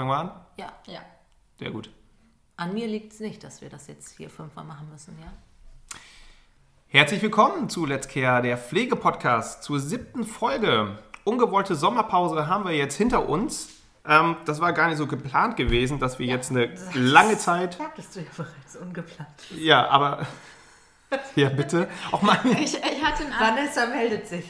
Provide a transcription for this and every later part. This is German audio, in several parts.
Fangen wir an? Ja. Ja. Sehr gut. An mir liegt es nicht, dass wir das jetzt hier fünfmal machen müssen, ja? Herzlich willkommen zu Let's Care, der Pflegepodcast, zur siebten Folge. Ungewollte Sommerpause haben wir jetzt hinter uns. Ähm, das war gar nicht so geplant gewesen, dass wir ja, jetzt eine lange Zeit. Sagtest du ja bereits ungeplant. Ja, aber. Ja, bitte. Auch mal. Ich, ich hatte einen Vanessa meldet sich.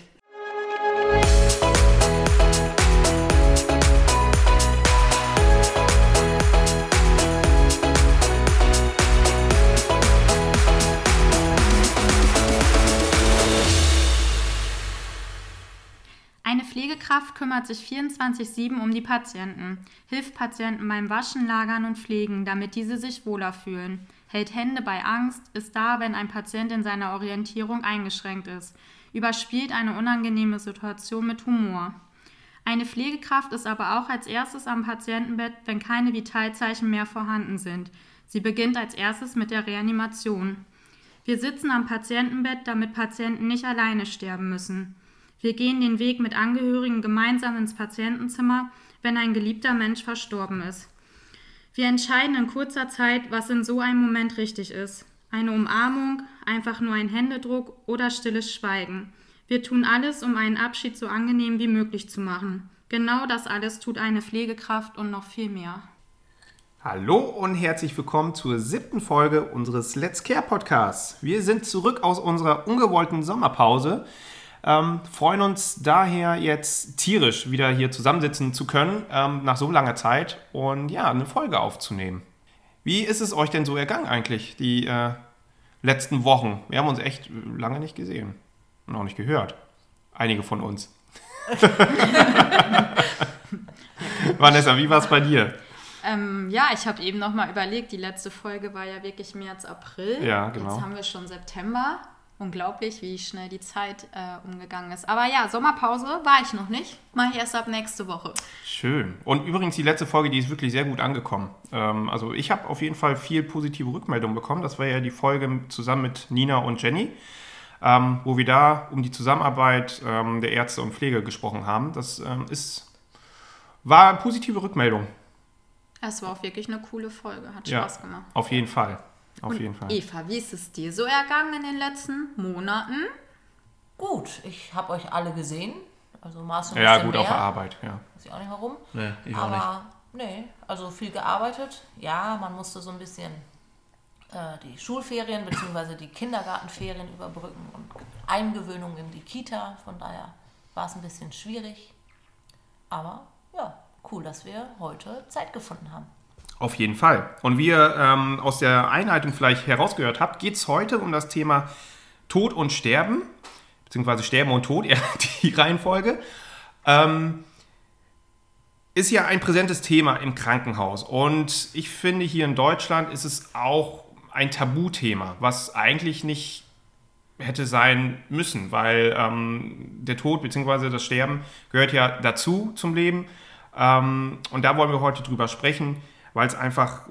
Pflegekraft kümmert sich 24-7 um die Patienten, hilft Patienten beim Waschen, Lagern und Pflegen, damit diese sich wohler fühlen, hält Hände bei Angst, ist da, wenn ein Patient in seiner Orientierung eingeschränkt ist, überspielt eine unangenehme Situation mit Humor. Eine Pflegekraft ist aber auch als erstes am Patientenbett, wenn keine Vitalzeichen mehr vorhanden sind. Sie beginnt als erstes mit der Reanimation. Wir sitzen am Patientenbett, damit Patienten nicht alleine sterben müssen. Wir gehen den Weg mit Angehörigen gemeinsam ins Patientenzimmer, wenn ein geliebter Mensch verstorben ist. Wir entscheiden in kurzer Zeit, was in so einem Moment richtig ist. Eine Umarmung, einfach nur ein Händedruck oder stilles Schweigen. Wir tun alles, um einen Abschied so angenehm wie möglich zu machen. Genau das alles tut eine Pflegekraft und noch viel mehr. Hallo und herzlich willkommen zur siebten Folge unseres Let's Care Podcasts. Wir sind zurück aus unserer ungewollten Sommerpause. Ähm, freuen uns daher jetzt tierisch wieder hier zusammensitzen zu können, ähm, nach so langer Zeit und ja, eine Folge aufzunehmen. Wie ist es euch denn so ergangen eigentlich, die äh, letzten Wochen? Wir haben uns echt lange nicht gesehen und auch nicht gehört. Einige von uns. Vanessa, wie war es bei dir? Ähm, ja, ich habe eben noch mal überlegt, die letzte Folge war ja wirklich März, April. Ja, genau. Jetzt haben wir schon September unglaublich, wie schnell die Zeit äh, umgegangen ist. Aber ja, Sommerpause war ich noch nicht. Mache ich erst ab nächste Woche. Schön. Und übrigens die letzte Folge, die ist wirklich sehr gut angekommen. Ähm, also ich habe auf jeden Fall viel positive Rückmeldungen bekommen. Das war ja die Folge zusammen mit Nina und Jenny, ähm, wo wir da um die Zusammenarbeit ähm, der Ärzte und Pflege gesprochen haben. Das ähm, ist, war eine positive Rückmeldung. Es war auch wirklich eine coole Folge. Hat Spaß ja, gemacht. Auf jeden Fall. Auf Und jeden Fall. Eva, wie ist es dir so ergangen in den letzten Monaten? Gut, ich habe euch alle gesehen. Also Mars und Ja, gut mehr. auf der Arbeit, ja. Weiß ich auch nicht warum. Nee, ich Aber, auch nicht. Nee, also viel gearbeitet. Ja, man musste so ein bisschen äh, die Schulferien bzw. die Kindergartenferien überbrücken und Eingewöhnung in die Kita. Von daher war es ein bisschen schwierig. Aber ja, cool, dass wir heute Zeit gefunden haben. Auf jeden Fall. Und wie ihr ähm, aus der Einleitung vielleicht herausgehört habt, geht es heute um das Thema Tod und Sterben, beziehungsweise Sterben und Tod, eher die Reihenfolge. Ähm, ist ja ein präsentes Thema im Krankenhaus. Und ich finde, hier in Deutschland ist es auch ein Tabuthema, was eigentlich nicht hätte sein müssen, weil ähm, der Tod bzw. das Sterben gehört ja dazu zum Leben. Ähm, und da wollen wir heute drüber sprechen weil es einfach,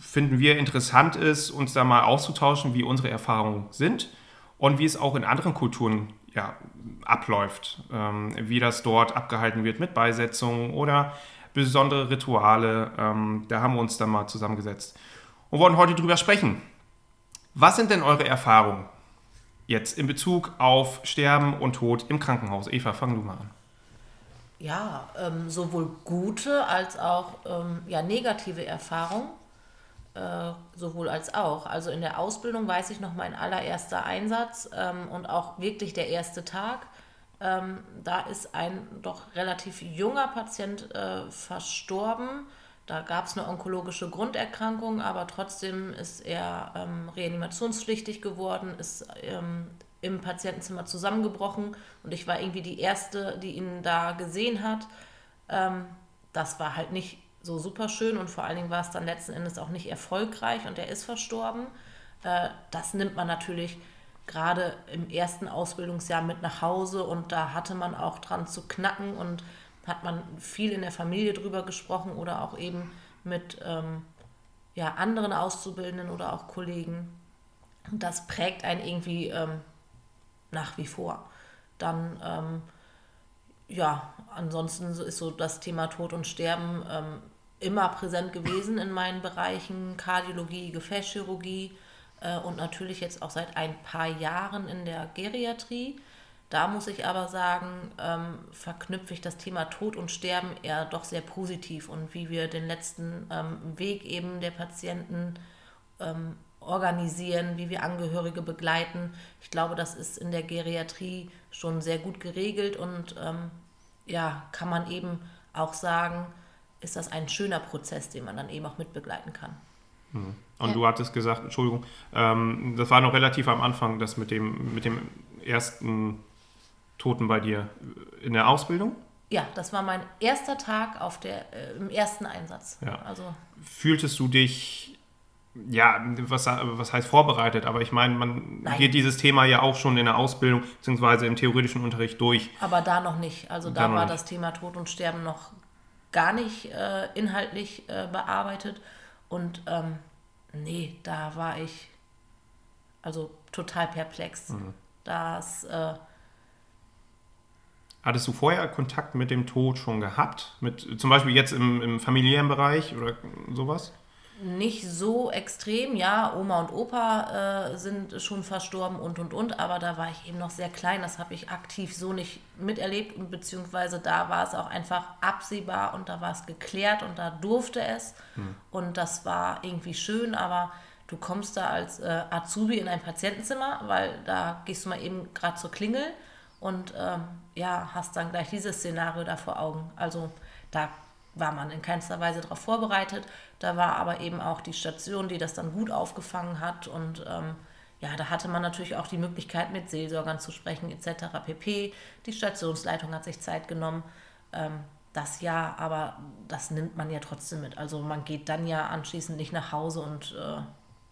finden wir, interessant ist, uns da mal auszutauschen, wie unsere Erfahrungen sind und wie es auch in anderen Kulturen ja, abläuft, ähm, wie das dort abgehalten wird mit Beisetzungen oder besondere Rituale. Ähm, da haben wir uns dann mal zusammengesetzt und wollen heute drüber sprechen. Was sind denn eure Erfahrungen jetzt in Bezug auf Sterben und Tod im Krankenhaus? Eva, fang du mal an ja, ähm, sowohl gute als auch ähm, ja, negative Erfahrungen, äh, sowohl als auch. Also in der Ausbildung weiß ich noch mein allererster Einsatz ähm, und auch wirklich der erste Tag. Ähm, da ist ein doch relativ junger Patient äh, verstorben. Da gab es eine onkologische Grunderkrankung, aber trotzdem ist er ähm, reanimationspflichtig geworden, ist ähm, im Patientenzimmer zusammengebrochen und ich war irgendwie die Erste, die ihn da gesehen hat. Ähm, das war halt nicht so super schön und vor allen Dingen war es dann letzten Endes auch nicht erfolgreich und er ist verstorben. Äh, das nimmt man natürlich gerade im ersten Ausbildungsjahr mit nach Hause und da hatte man auch dran zu knacken und hat man viel in der Familie drüber gesprochen oder auch eben mit ähm, ja, anderen Auszubildenden oder auch Kollegen. Und das prägt einen irgendwie ähm, nach wie vor. Dann, ähm, ja, ansonsten ist so das Thema Tod und Sterben, ähm, immer präsent gewesen in meinen Bereichen Kardiologie, Gefäßchirurgie äh, und natürlich jetzt auch seit ein paar Jahren in der Geriatrie. Da muss ich aber sagen, ähm, verknüpfe ich das Thema Tod und Sterben eher doch sehr positiv und wie wir den letzten ähm, Weg eben der Patienten ähm, organisieren, wie wir Angehörige begleiten. Ich glaube, das ist in der Geriatrie schon sehr gut geregelt und ähm, ja, kann man eben auch sagen, ist das ein schöner Prozess, den man dann eben auch mitbegleiten kann. Hm. Und ja. du hattest gesagt, Entschuldigung, ähm, das war noch relativ am Anfang, das mit dem, mit dem ersten Toten bei dir in der Ausbildung? Ja, das war mein erster Tag auf der, äh, im ersten Einsatz. Ja. Also, Fühltest du dich, ja, was, was heißt vorbereitet, aber ich meine, man Nein. geht dieses Thema ja auch schon in der Ausbildung bzw. im theoretischen Unterricht durch. Aber da noch nicht. Also da, da war das Thema Tod und Sterben noch gar nicht äh, inhaltlich äh, bearbeitet. Und ähm, nee, da war ich also total perplex. Mhm. Das äh, Hattest du vorher Kontakt mit dem Tod schon gehabt? Mit, zum Beispiel jetzt im, im familiären Bereich oder sowas? Nicht so extrem, ja. Oma und Opa äh, sind schon verstorben und und und, aber da war ich eben noch sehr klein. Das habe ich aktiv so nicht miterlebt und beziehungsweise da war es auch einfach absehbar und da war es geklärt und da durfte es. Hm. Und das war irgendwie schön, aber du kommst da als äh, Azubi in ein Patientenzimmer, weil da gehst du mal eben gerade zur Klingel und ähm, ja, hast dann gleich dieses Szenario da vor Augen. Also da war man in keinster Weise darauf vorbereitet. Da war aber eben auch die Station, die das dann gut aufgefangen hat. Und ähm, ja, da hatte man natürlich auch die Möglichkeit, mit Seelsorgern zu sprechen, etc. pp. Die Stationsleitung hat sich Zeit genommen. Ähm, das ja, aber das nimmt man ja trotzdem mit. Also man geht dann ja anschließend nicht nach Hause und äh,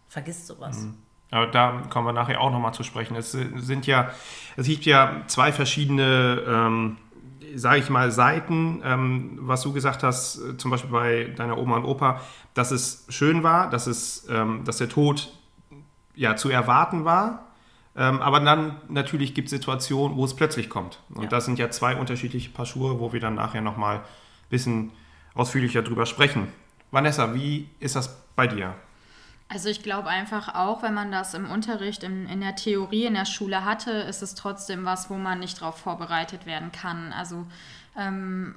vergisst sowas. Mhm. Aber da kommen wir nachher auch nochmal zu sprechen. Es sind ja, es gibt ja zwei verschiedene, ähm, sage ich mal, Seiten, ähm, was du gesagt hast, äh, zum Beispiel bei deiner Oma und Opa, dass es schön war, dass, es, ähm, dass der Tod ja zu erwarten war. Ähm, aber dann natürlich gibt es Situationen, wo es plötzlich kommt. Und ja. das sind ja zwei unterschiedliche Paar Schuhe, wo wir dann nachher nochmal ein bisschen ausführlicher drüber sprechen. Vanessa, wie ist das bei dir? Also ich glaube einfach auch, wenn man das im Unterricht, in, in der Theorie, in der Schule hatte, ist es trotzdem was, wo man nicht darauf vorbereitet werden kann. Also ähm,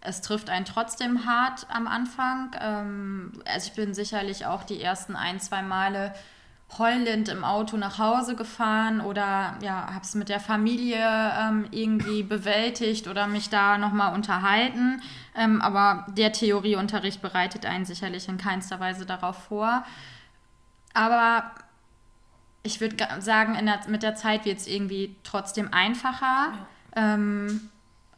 es trifft einen trotzdem hart am Anfang. Ähm, also ich bin sicherlich auch die ersten ein, zwei Male heulend im Auto nach Hause gefahren oder ja, habe es mit der Familie ähm, irgendwie bewältigt oder mich da nochmal unterhalten. Ähm, aber der Theorieunterricht bereitet einen sicherlich in keinster Weise darauf vor. Aber ich würde sagen, der, mit der Zeit wird es irgendwie trotzdem einfacher. Ja. Ähm,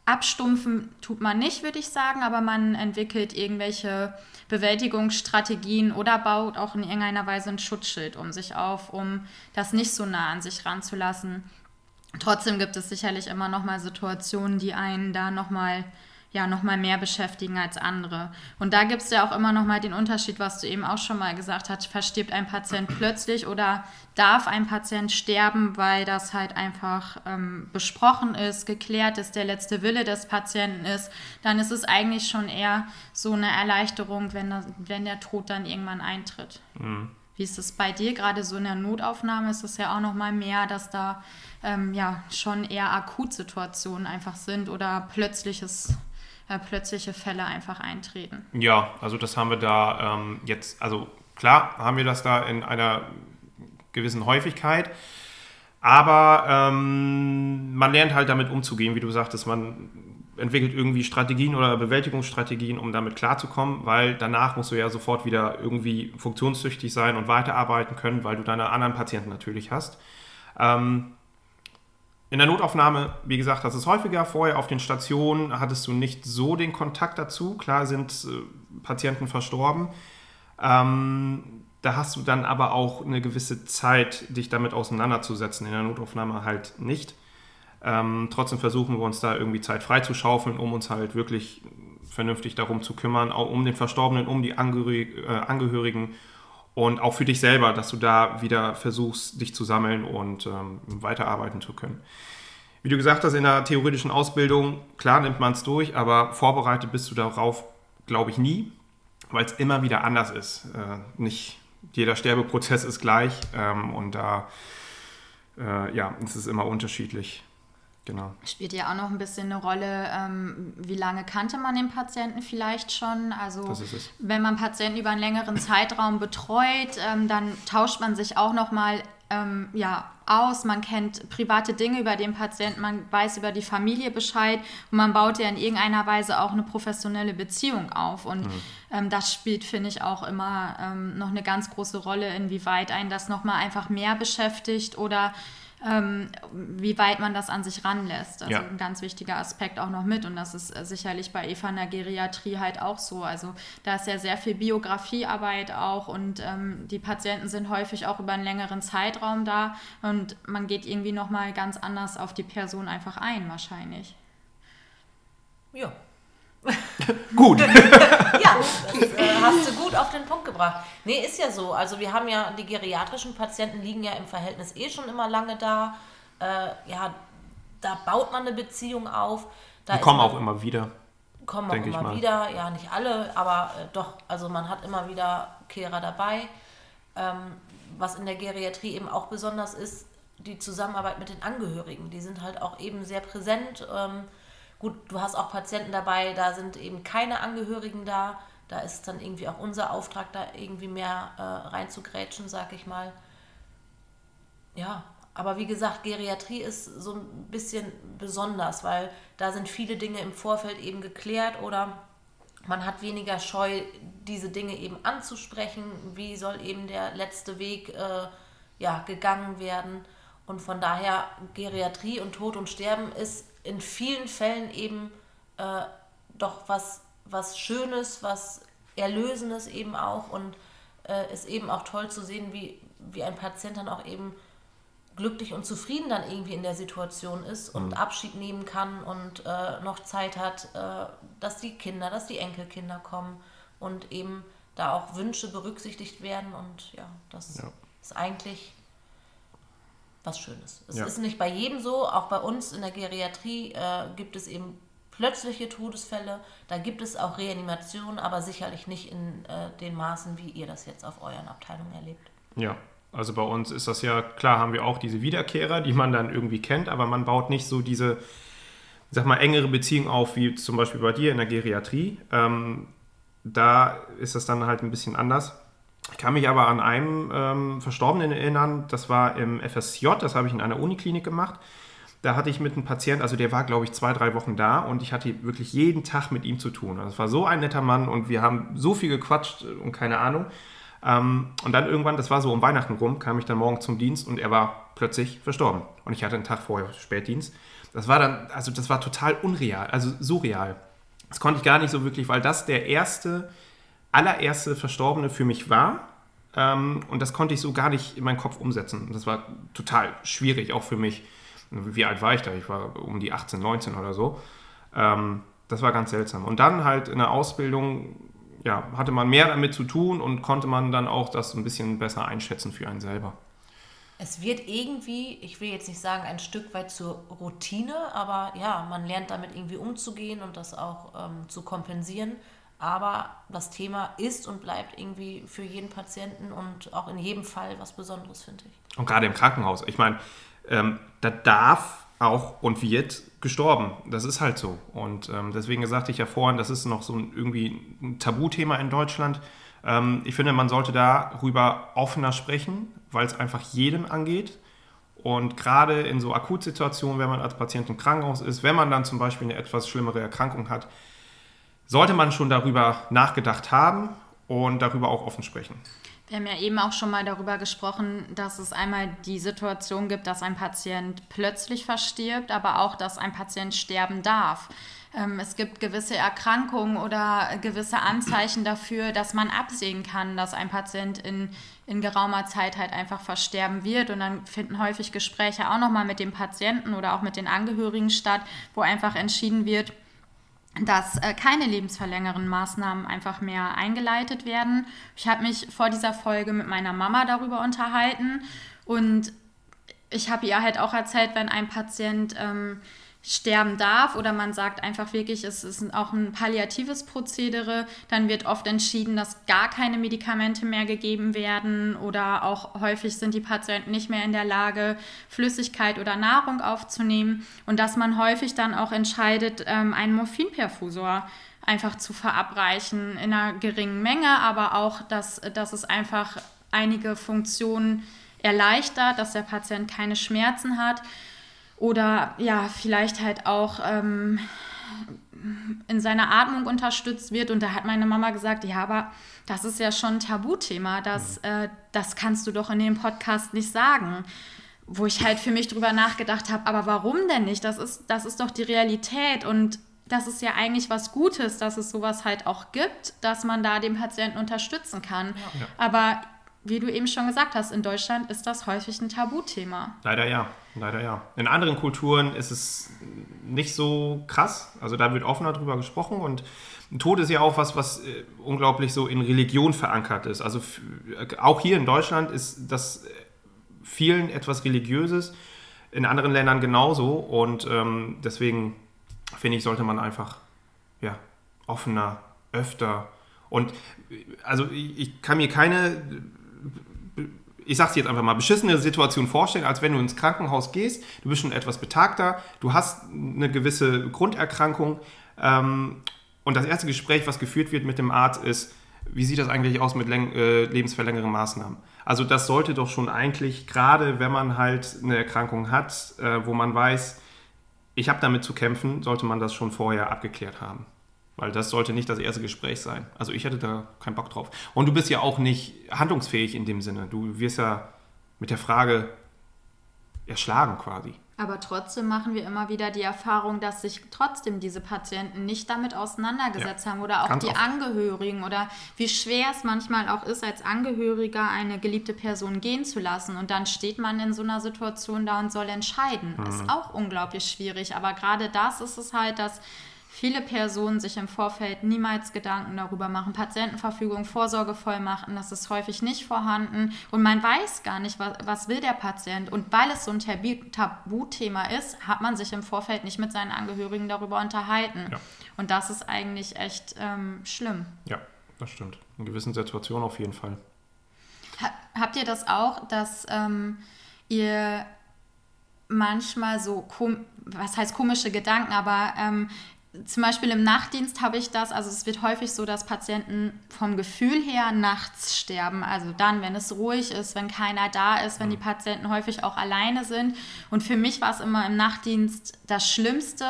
abstumpfen tut man nicht, würde ich sagen, aber man entwickelt irgendwelche Bewältigungsstrategien oder baut auch in irgendeiner Weise ein Schutzschild um sich auf, um das nicht so nah an sich ranzulassen. Trotzdem gibt es sicherlich immer noch mal Situationen, die einen da noch mal ja noch mal mehr beschäftigen als andere. Und da gibt es ja auch immer noch mal den Unterschied, was du eben auch schon mal gesagt hast, verstirbt ein Patient plötzlich oder darf ein Patient sterben, weil das halt einfach ähm, besprochen ist, geklärt ist, der letzte Wille des Patienten ist, dann ist es eigentlich schon eher so eine Erleichterung, wenn, das, wenn der Tod dann irgendwann eintritt. Mhm. Wie ist es bei dir? Gerade so in der Notaufnahme ist es ja auch noch mal mehr, dass da ähm, ja schon eher Akutsituationen einfach sind oder plötzliches äh, plötzliche Fälle einfach eintreten. Ja, also das haben wir da ähm, jetzt, also klar haben wir das da in einer gewissen Häufigkeit, aber ähm, man lernt halt damit umzugehen, wie du sagtest, man entwickelt irgendwie Strategien oder Bewältigungsstrategien, um damit klarzukommen, weil danach musst du ja sofort wieder irgendwie funktionstüchtig sein und weiterarbeiten können, weil du deine anderen Patienten natürlich hast. Ähm, in der Notaufnahme, wie gesagt, das ist häufiger. Vorher auf den Stationen hattest du nicht so den Kontakt dazu. Klar sind äh, Patienten verstorben. Ähm, da hast du dann aber auch eine gewisse Zeit, dich damit auseinanderzusetzen. In der Notaufnahme halt nicht. Ähm, trotzdem versuchen wir uns da irgendwie Zeit freizuschaufeln, um uns halt wirklich vernünftig darum zu kümmern, auch um den Verstorbenen, um die äh, Angehörigen und auch für dich selber, dass du da wieder versuchst, dich zu sammeln und ähm, weiterarbeiten zu können. Wie du gesagt hast, in der theoretischen Ausbildung, klar nimmt man es durch, aber vorbereitet bist du darauf, glaube ich, nie. weil es immer wieder anders ist. Äh, nicht jeder Sterbeprozess ist gleich ähm, und da äh, ja, es ist immer unterschiedlich. Genau. Spielt ja auch noch ein bisschen eine Rolle, ähm, wie lange kannte man den Patienten vielleicht schon? Also wenn man Patienten über einen längeren Zeitraum betreut, ähm, dann tauscht man sich auch noch mal ähm, ja, aus, man kennt private Dinge über den Patienten, man weiß über die Familie Bescheid und man baut ja in irgendeiner Weise auch eine professionelle Beziehung auf. Und mhm. ähm, das spielt, finde ich, auch immer ähm, noch eine ganz große Rolle, inwieweit einen das nochmal einfach mehr beschäftigt oder ähm, wie weit man das an sich ranlässt. Also ja. ein ganz wichtiger Aspekt auch noch mit. Und das ist äh, sicherlich bei Eva in der Geriatrie halt auch so. Also da ist ja sehr viel Biografiearbeit auch und ähm, die Patienten sind häufig auch über einen längeren Zeitraum da und man geht irgendwie nochmal ganz anders auf die Person einfach ein wahrscheinlich. Ja, gut. ja, das äh, hast du gut auf den Punkt gebracht. Nee, ist ja so. Also wir haben ja, die geriatrischen Patienten liegen ja im Verhältnis eh schon immer lange da. Äh, ja, da baut man eine Beziehung auf. Da die kommen man, auch immer wieder. Kommen auch immer wieder, ja, nicht alle, aber äh, doch, also man hat immer wieder Kehrer dabei. Ähm, was in der Geriatrie eben auch besonders ist, die Zusammenarbeit mit den Angehörigen. Die sind halt auch eben sehr präsent. Ähm, Gut, du hast auch Patienten dabei, da sind eben keine Angehörigen da. Da ist dann irgendwie auch unser Auftrag, da irgendwie mehr äh, reinzugrätschen, sag ich mal. Ja, aber wie gesagt, Geriatrie ist so ein bisschen besonders, weil da sind viele Dinge im Vorfeld eben geklärt oder man hat weniger Scheu, diese Dinge eben anzusprechen. Wie soll eben der letzte Weg äh, ja, gegangen werden? Und von daher, Geriatrie und Tod und Sterben ist in vielen Fällen eben äh, doch was, was Schönes, was Erlösendes eben auch und äh, ist eben auch toll zu sehen, wie, wie ein Patient dann auch eben glücklich und zufrieden dann irgendwie in der Situation ist und mhm. Abschied nehmen kann und äh, noch Zeit hat, äh, dass die Kinder, dass die Enkelkinder kommen und eben da auch Wünsche berücksichtigt werden und ja, das ja. ist eigentlich was Schönes. Es ja. ist nicht bei jedem so, auch bei uns in der Geriatrie äh, gibt es eben plötzliche Todesfälle, da gibt es auch Reanimationen, aber sicherlich nicht in äh, den Maßen, wie ihr das jetzt auf euren Abteilungen erlebt. Ja, also bei uns ist das ja, klar haben wir auch diese Wiederkehrer, die man dann irgendwie kennt, aber man baut nicht so diese, sag mal, engere Beziehung auf, wie zum Beispiel bei dir in der Geriatrie. Ähm, da ist das dann halt ein bisschen anders. Ich kann mich aber an einen ähm, Verstorbenen erinnern, das war im FSJ, das habe ich in einer Uniklinik gemacht. Da hatte ich mit einem Patienten, also der war, glaube ich, zwei, drei Wochen da und ich hatte wirklich jeden Tag mit ihm zu tun. Also es war so ein netter Mann und wir haben so viel gequatscht und keine Ahnung. Ähm, und dann irgendwann, das war so um Weihnachten rum, kam ich dann morgen zum Dienst und er war plötzlich verstorben. Und ich hatte einen Tag vorher Spätdienst. Das war dann, also das war total unreal, also surreal. Das konnte ich gar nicht so wirklich, weil das der erste allererste Verstorbene für mich war. Ähm, und das konnte ich so gar nicht in meinen Kopf umsetzen. Das war total schwierig, auch für mich. Wie alt war ich da? Ich war um die 18, 19 oder so. Ähm, das war ganz seltsam. Und dann halt in der Ausbildung ja, hatte man mehr damit zu tun und konnte man dann auch das ein bisschen besser einschätzen für einen selber. Es wird irgendwie, ich will jetzt nicht sagen, ein Stück weit zur Routine, aber ja, man lernt damit irgendwie umzugehen und das auch ähm, zu kompensieren. Aber das Thema ist und bleibt irgendwie für jeden Patienten und auch in jedem Fall was Besonderes, finde ich. Und gerade im Krankenhaus. Ich meine, ähm, da darf auch und wird gestorben. Das ist halt so. Und ähm, deswegen sagte ich ja vorhin, das ist noch so ein, irgendwie ein Tabuthema in Deutschland. Ähm, ich finde, man sollte darüber offener sprechen, weil es einfach jedem angeht. Und gerade in so Akutsituationen, wenn man als Patient im Krankenhaus ist, wenn man dann zum Beispiel eine etwas schlimmere Erkrankung hat, sollte man schon darüber nachgedacht haben und darüber auch offen sprechen. Wir haben ja eben auch schon mal darüber gesprochen, dass es einmal die Situation gibt, dass ein Patient plötzlich verstirbt, aber auch, dass ein Patient sterben darf. Ähm, es gibt gewisse Erkrankungen oder gewisse Anzeichen dafür, dass man absehen kann, dass ein Patient in, in geraumer Zeit halt einfach versterben wird. Und dann finden häufig Gespräche auch nochmal mit dem Patienten oder auch mit den Angehörigen statt, wo einfach entschieden wird, dass äh, keine lebensverlängernden Maßnahmen einfach mehr eingeleitet werden. Ich habe mich vor dieser Folge mit meiner Mama darüber unterhalten und ich habe ihr halt auch erzählt, wenn ein Patient ähm, sterben darf oder man sagt einfach wirklich, es ist auch ein palliatives Prozedere, dann wird oft entschieden, dass gar keine Medikamente mehr gegeben werden oder auch häufig sind die Patienten nicht mehr in der Lage, Flüssigkeit oder Nahrung aufzunehmen und dass man häufig dann auch entscheidet, ähm, einen Morphinperfusor einfach zu verabreichen in einer geringen Menge, aber auch, dass, dass es einfach einige Funktionen erleichtert, dass der Patient keine Schmerzen hat oder ja, vielleicht halt auch ähm, in seiner Atmung unterstützt wird. Und da hat meine Mama gesagt, ja, aber das ist ja schon ein Tabuthema, das, mhm. äh, das kannst du doch in dem Podcast nicht sagen. Wo ich halt für mich drüber nachgedacht habe, aber warum denn nicht? Das ist, das ist doch die Realität und das ist ja eigentlich was Gutes, dass es sowas halt auch gibt, dass man da den Patienten unterstützen kann. Ja. Aber wie du eben schon gesagt hast, in Deutschland ist das häufig ein Tabuthema. Leider ja, leider ja. In anderen Kulturen ist es nicht so krass. Also da wird offener drüber gesprochen und Tod ist ja auch was, was äh, unglaublich so in Religion verankert ist. Also auch hier in Deutschland ist das vielen etwas Religiöses, in anderen Ländern genauso und ähm, deswegen finde ich, sollte man einfach ja, offener, öfter und also ich kann mir keine ich sag's jetzt einfach mal, beschissene Situation vorstellen, als wenn du ins Krankenhaus gehst, du bist schon etwas betagter, du hast eine gewisse Grunderkrankung ähm, und das erste Gespräch, was geführt wird mit dem Arzt, ist, wie sieht das eigentlich aus mit äh, lebensverlängernden Maßnahmen? Also das sollte doch schon eigentlich, gerade wenn man halt eine Erkrankung hat, äh, wo man weiß, ich habe damit zu kämpfen, sollte man das schon vorher abgeklärt haben. Weil das sollte nicht das erste Gespräch sein. Also ich hätte da keinen Bock drauf. Und du bist ja auch nicht handlungsfähig in dem Sinne. Du wirst ja mit der Frage erschlagen quasi. Aber trotzdem machen wir immer wieder die Erfahrung, dass sich trotzdem diese Patienten nicht damit auseinandergesetzt ja, haben oder auch die oft. Angehörigen oder wie schwer es manchmal auch ist, als Angehöriger eine geliebte Person gehen zu lassen. Und dann steht man in so einer Situation da und soll entscheiden. Mhm. Ist auch unglaublich schwierig. Aber gerade das ist es halt, dass viele Personen sich im Vorfeld niemals Gedanken darüber machen. Patientenverfügung, Vorsorgevollmachten, das ist häufig nicht vorhanden und man weiß gar nicht, was, was will der Patient. Und weil es so ein Tabuthema ist, hat man sich im Vorfeld nicht mit seinen Angehörigen darüber unterhalten. Ja. Und das ist eigentlich echt ähm, schlimm. Ja, das stimmt. In gewissen Situationen auf jeden Fall. Ha habt ihr das auch, dass ähm, ihr manchmal so, was heißt komische Gedanken, aber ähm, zum Beispiel im Nachtdienst habe ich das, also es wird häufig so, dass Patienten vom Gefühl her nachts sterben. Also dann, wenn es ruhig ist, wenn keiner da ist, wenn die Patienten häufig auch alleine sind. Und für mich war es immer im Nachtdienst das Schlimmste,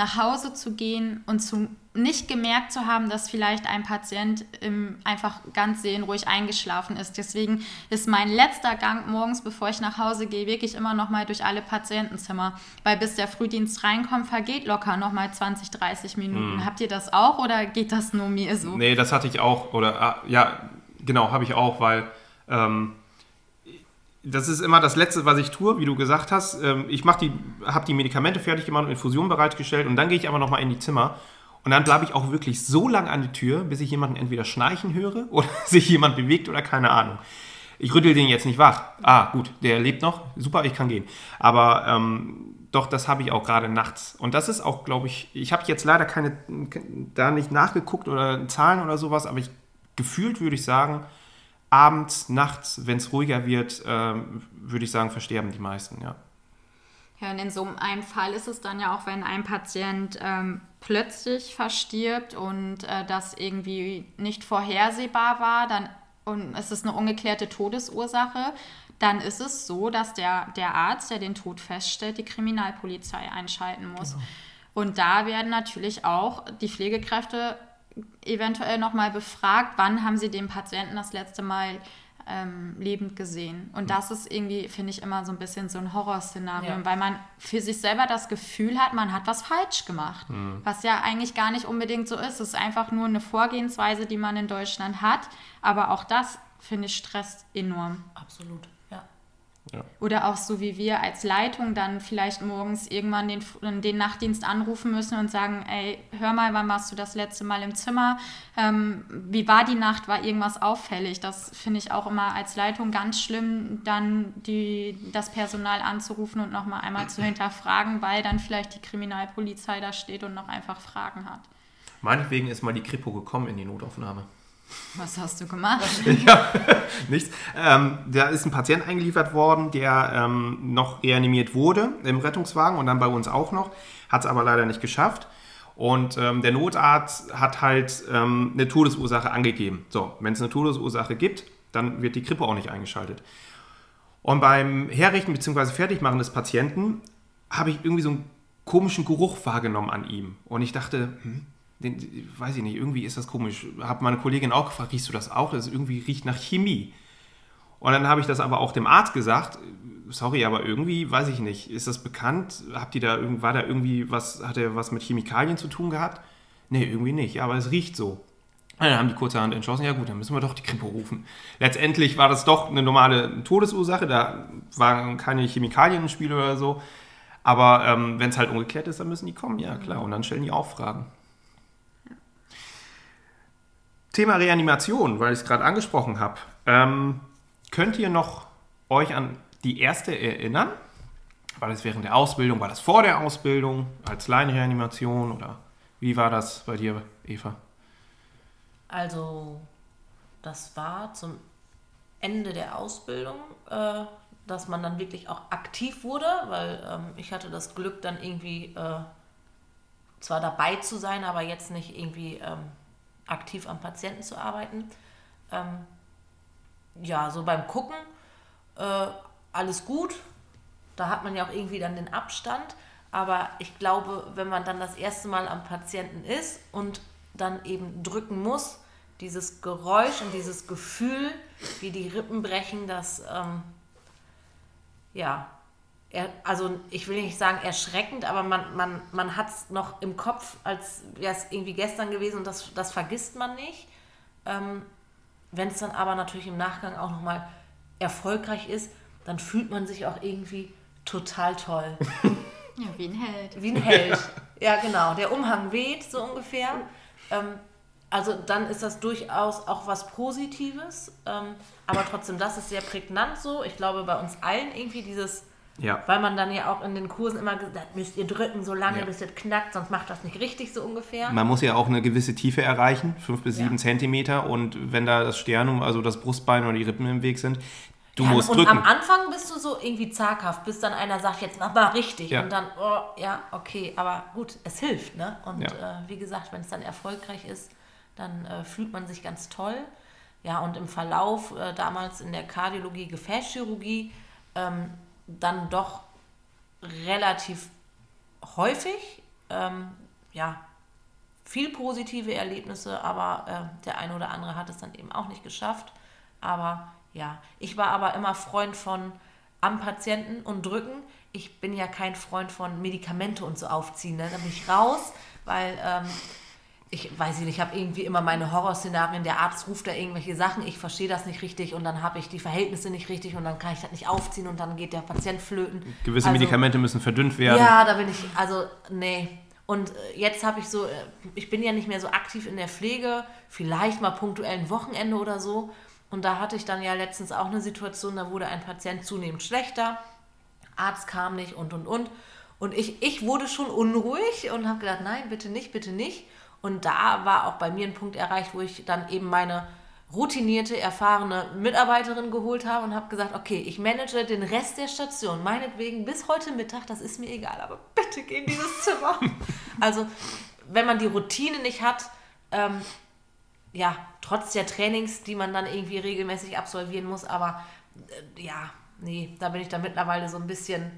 nach Hause zu gehen und zu, nicht gemerkt zu haben, dass vielleicht ein Patient im, einfach ganz seelenruhig eingeschlafen ist. Deswegen ist mein letzter Gang morgens, bevor ich nach Hause gehe, wirklich immer noch mal durch alle Patientenzimmer. Weil bis der Frühdienst reinkommt, vergeht locker noch mal 20, 30 Minuten. Mhm. Habt ihr das auch oder geht das nur mir so? Nee, das hatte ich auch. Oder ah, ja, genau, habe ich auch, weil ähm, das ist immer das Letzte, was ich tue, wie du gesagt hast. Ähm, ich die, habe die Medikamente fertig gemacht und Infusion bereitgestellt und dann gehe ich aber nochmal in die Zimmer und dann bleibe ich auch wirklich so lange an die Tür, bis ich jemanden entweder schnarchen höre oder sich jemand bewegt oder keine Ahnung. Ich rüttel den jetzt nicht wach. Ah, gut, der lebt noch. Super, ich kann gehen. Aber ähm, doch, das habe ich auch gerade nachts. Und das ist auch, glaube ich, ich habe jetzt leider keine, da nicht nachgeguckt oder Zahlen oder sowas, aber ich gefühlt würde ich sagen, abends, nachts, wenn es ruhiger wird, ähm, würde ich sagen, versterben die meisten, ja. Ja, und in so einem Fall ist es dann ja auch, wenn ein Patient ähm, plötzlich verstirbt und äh, das irgendwie nicht vorhersehbar war, dann und es ist eine ungeklärte Todesursache, dann ist es so, dass der, der Arzt, der den Tod feststellt, die Kriminalpolizei einschalten muss. Genau. Und da werden natürlich auch die Pflegekräfte eventuell nochmal befragt, wann haben sie den Patienten das letzte Mal ähm, lebend gesehen. Und das ist irgendwie, finde ich, immer so ein bisschen so ein Horrorszenario, ja. weil man für sich selber das Gefühl hat, man hat was falsch gemacht. Mhm. Was ja eigentlich gar nicht unbedingt so ist. Es ist einfach nur eine Vorgehensweise, die man in Deutschland hat. Aber auch das, finde ich, stresst enorm. Absolut, ja. Oder auch so wie wir als Leitung dann vielleicht morgens irgendwann den, den Nachtdienst anrufen müssen und sagen, ey, hör mal, wann warst du das letzte Mal im Zimmer? Ähm, wie war die Nacht? War irgendwas auffällig? Das finde ich auch immer als Leitung ganz schlimm, dann die, das Personal anzurufen und nochmal einmal zu hinterfragen, weil dann vielleicht die Kriminalpolizei da steht und noch einfach Fragen hat. Meinetwegen ist mal die Kripo gekommen in die Notaufnahme. Was hast du gemacht? ja, nichts. Ähm, da ist ein Patient eingeliefert worden, der ähm, noch reanimiert wurde im Rettungswagen und dann bei uns auch noch, hat es aber leider nicht geschafft. Und ähm, der Notarzt hat halt ähm, eine Todesursache angegeben. So, wenn es eine Todesursache gibt, dann wird die Krippe auch nicht eingeschaltet. Und beim Herrichten bzw. Fertigmachen des Patienten habe ich irgendwie so einen komischen Geruch wahrgenommen an ihm. Und ich dachte, hm, den, weiß ich nicht, irgendwie ist das komisch. Habe meine Kollegin auch gefragt, riechst du das auch? Das irgendwie riecht nach Chemie. Und dann habe ich das aber auch dem Arzt gesagt, sorry, aber irgendwie, weiß ich nicht, ist das bekannt? Habt ihr da, war da irgendwie was, hat er was mit Chemikalien zu tun gehabt? Nee, irgendwie nicht, aber es riecht so. Und dann haben die kurzerhand entschlossen, ja gut, dann müssen wir doch die Krippe rufen. Letztendlich war das doch eine normale Todesursache, da waren keine Chemikalien im Spiel oder so. Aber ähm, wenn es halt umgekehrt ist, dann müssen die kommen, ja klar. Und dann stellen die auch Fragen. Thema Reanimation, weil ich es gerade angesprochen habe. Ähm, könnt ihr noch euch an die erste erinnern? War das während der Ausbildung? War das vor der Ausbildung als Laienreanimation? Oder wie war das bei dir, Eva? Also, das war zum Ende der Ausbildung, äh, dass man dann wirklich auch aktiv wurde, weil ähm, ich hatte das Glück, dann irgendwie äh, zwar dabei zu sein, aber jetzt nicht irgendwie ähm, aktiv am Patienten zu arbeiten. Ähm, ja, so beim Gucken, äh, alles gut. Da hat man ja auch irgendwie dann den Abstand. Aber ich glaube, wenn man dann das erste Mal am Patienten ist und dann eben drücken muss, dieses Geräusch und dieses Gefühl, wie die Rippen brechen, das, ähm, ja, er, also ich will nicht sagen erschreckend, aber man, man, man hat es noch im Kopf, als wäre es irgendwie gestern gewesen und das, das vergisst man nicht. Ähm, Wenn es dann aber natürlich im Nachgang auch nochmal erfolgreich ist, dann fühlt man sich auch irgendwie total toll. Ja, wie ein Held. Wie ein Held. Ja, genau. Der Umhang weht so ungefähr. Ähm, also dann ist das durchaus auch was Positives. Ähm, aber trotzdem, das ist sehr prägnant so. Ich glaube, bei uns allen irgendwie dieses ja. Weil man dann ja auch in den Kursen immer gesagt müsst ihr drücken so lange, ja. bis es knackt, sonst macht das nicht richtig so ungefähr. Man muss ja auch eine gewisse Tiefe erreichen, fünf bis sieben ja. Zentimeter. Und wenn da das Sternum, also das Brustbein oder die Rippen im Weg sind, du ja, musst und drücken. Und am Anfang bist du so irgendwie zaghaft, bis dann einer sagt, jetzt mach mal richtig. Und dann, oh, ja, okay, aber gut, es hilft. Ne? Und äh, wie gesagt, wenn es dann erfolgreich ist, dann äh, fühlt man sich ganz toll. Ja, und im Verlauf, äh, damals in der Kardiologie, Gefäßchirurgie, ähm, dann doch relativ häufig. Ähm, ja, viel positive Erlebnisse, aber äh, der eine oder andere hat es dann eben auch nicht geschafft. Aber ja, ich war aber immer Freund von am Patienten und drücken. Ich bin ja kein Freund von Medikamente und so aufziehen. Ne? Da bin ich raus, weil ähm, ich weiß nicht, ich habe irgendwie immer meine Horrorszenarien, der Arzt ruft da irgendwelche Sachen, ich verstehe das nicht richtig und dann habe ich die Verhältnisse nicht richtig und dann kann ich das nicht aufziehen und dann geht der Patient flöten. Gewisse also, Medikamente müssen verdünnt werden. Ja, da bin ich, also nee. Und äh, jetzt habe ich so, äh, ich bin ja nicht mehr so aktiv in der Pflege, vielleicht mal punktuell ein Wochenende oder so. Und da hatte ich dann ja letztens auch eine Situation, da wurde ein Patient zunehmend schlechter, Arzt kam nicht und und und. Und ich, ich wurde schon unruhig und habe gedacht, nein, bitte nicht, bitte nicht. Und da war auch bei mir ein Punkt erreicht, wo ich dann eben meine routinierte, erfahrene Mitarbeiterin geholt habe und habe gesagt, okay, ich manage den Rest der Station, meinetwegen bis heute Mittag, das ist mir egal, aber bitte geh in dieses Zimmer. also, wenn man die Routine nicht hat, ähm, ja, trotz der Trainings, die man dann irgendwie regelmäßig absolvieren muss, aber äh, ja, nee, da bin ich dann mittlerweile so ein bisschen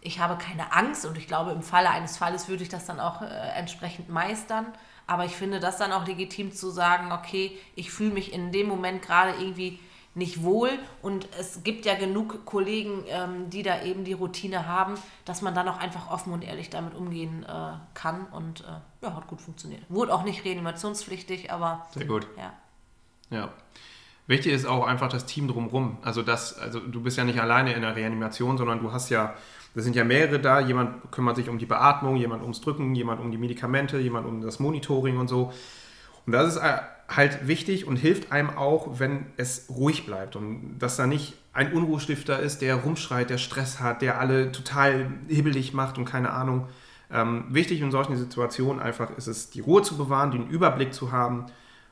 ich habe keine Angst und ich glaube, im Falle eines Falles würde ich das dann auch äh, entsprechend meistern. Aber ich finde das dann auch legitim zu sagen, okay, ich fühle mich in dem Moment gerade irgendwie nicht wohl und es gibt ja genug Kollegen, ähm, die da eben die Routine haben, dass man dann auch einfach offen und ehrlich damit umgehen äh, kann und äh, ja, hat gut funktioniert. Wurde auch nicht reanimationspflichtig, aber sehr gut. Ja. Ja. Wichtig ist auch einfach das Team drumherum. Also das, also du bist ja nicht alleine in der Reanimation, sondern du hast ja, da sind ja mehrere da. Jemand kümmert sich um die Beatmung, jemand ums Drücken, jemand um die Medikamente, jemand um das Monitoring und so. Und das ist halt wichtig und hilft einem auch, wenn es ruhig bleibt und dass da nicht ein Unruhestifter ist, der rumschreit, der Stress hat, der alle total hibbelig macht und keine Ahnung. Ähm, wichtig in solchen Situationen einfach ist es, die Ruhe zu bewahren, den Überblick zu haben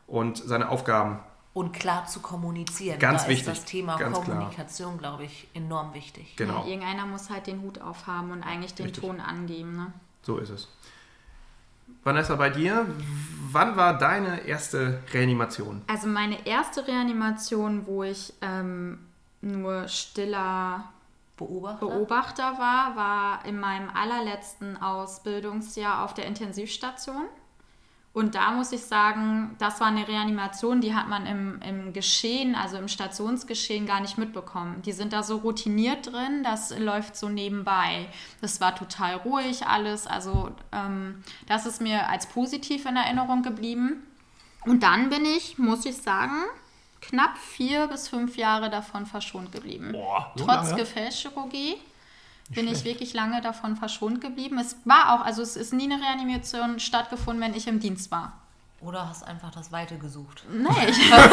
und seine Aufgaben und klar zu kommunizieren. Ganz da wichtig. ist das Thema Ganz Kommunikation, glaube ich, enorm wichtig. Genau. Ja, irgendeiner muss halt den Hut aufhaben und eigentlich den Richtig. Ton angeben. Ne? So ist es. Vanessa, bei dir, wann war deine erste Reanimation? Also meine erste Reanimation, wo ich ähm, nur stiller Beobachter. Beobachter war, war in meinem allerletzten Ausbildungsjahr auf der Intensivstation. Und da muss ich sagen, das war eine Reanimation, die hat man im, im Geschehen, also im Stationsgeschehen gar nicht mitbekommen. Die sind da so routiniert drin, das läuft so nebenbei. Das war total ruhig alles, also ähm, das ist mir als positiv in Erinnerung geblieben. Und dann bin ich, muss ich sagen, knapp vier bis fünf Jahre davon verschont geblieben. Boah, so Trotz lange? Bin ich wirklich lange davon verschont geblieben. Es war auch, also es ist nie eine Reanimation stattgefunden, wenn ich im Dienst war. Oder hast einfach das Weite gesucht? Nee, ich, Alles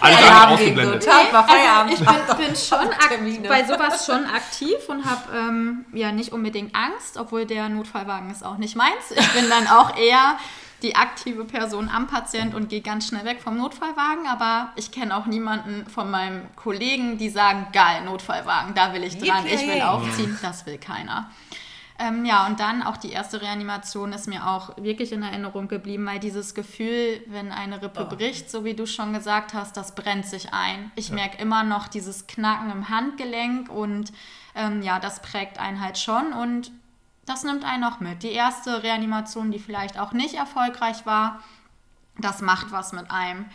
andere Feierabend ausgeblendet. Tag war Feierabend. ich bin, bin schon bei sowas schon aktiv und habe ähm, ja nicht unbedingt Angst, obwohl der Notfallwagen ist auch nicht meins. Ich bin dann auch eher die aktive Person am Patient und gehe ganz schnell weg vom Notfallwagen. Aber ich kenne auch niemanden von meinen Kollegen, die sagen, geil, Notfallwagen, da will ich dran, ich will aufziehen. Das will keiner. Ähm, ja, und dann auch die erste Reanimation ist mir auch wirklich in Erinnerung geblieben, weil dieses Gefühl, wenn eine Rippe bricht, so wie du schon gesagt hast, das brennt sich ein. Ich merke immer noch dieses Knacken im Handgelenk und ähm, ja, das prägt einen halt schon und das nimmt einen auch mit. Die erste Reanimation, die vielleicht auch nicht erfolgreich war, das macht was mit einem.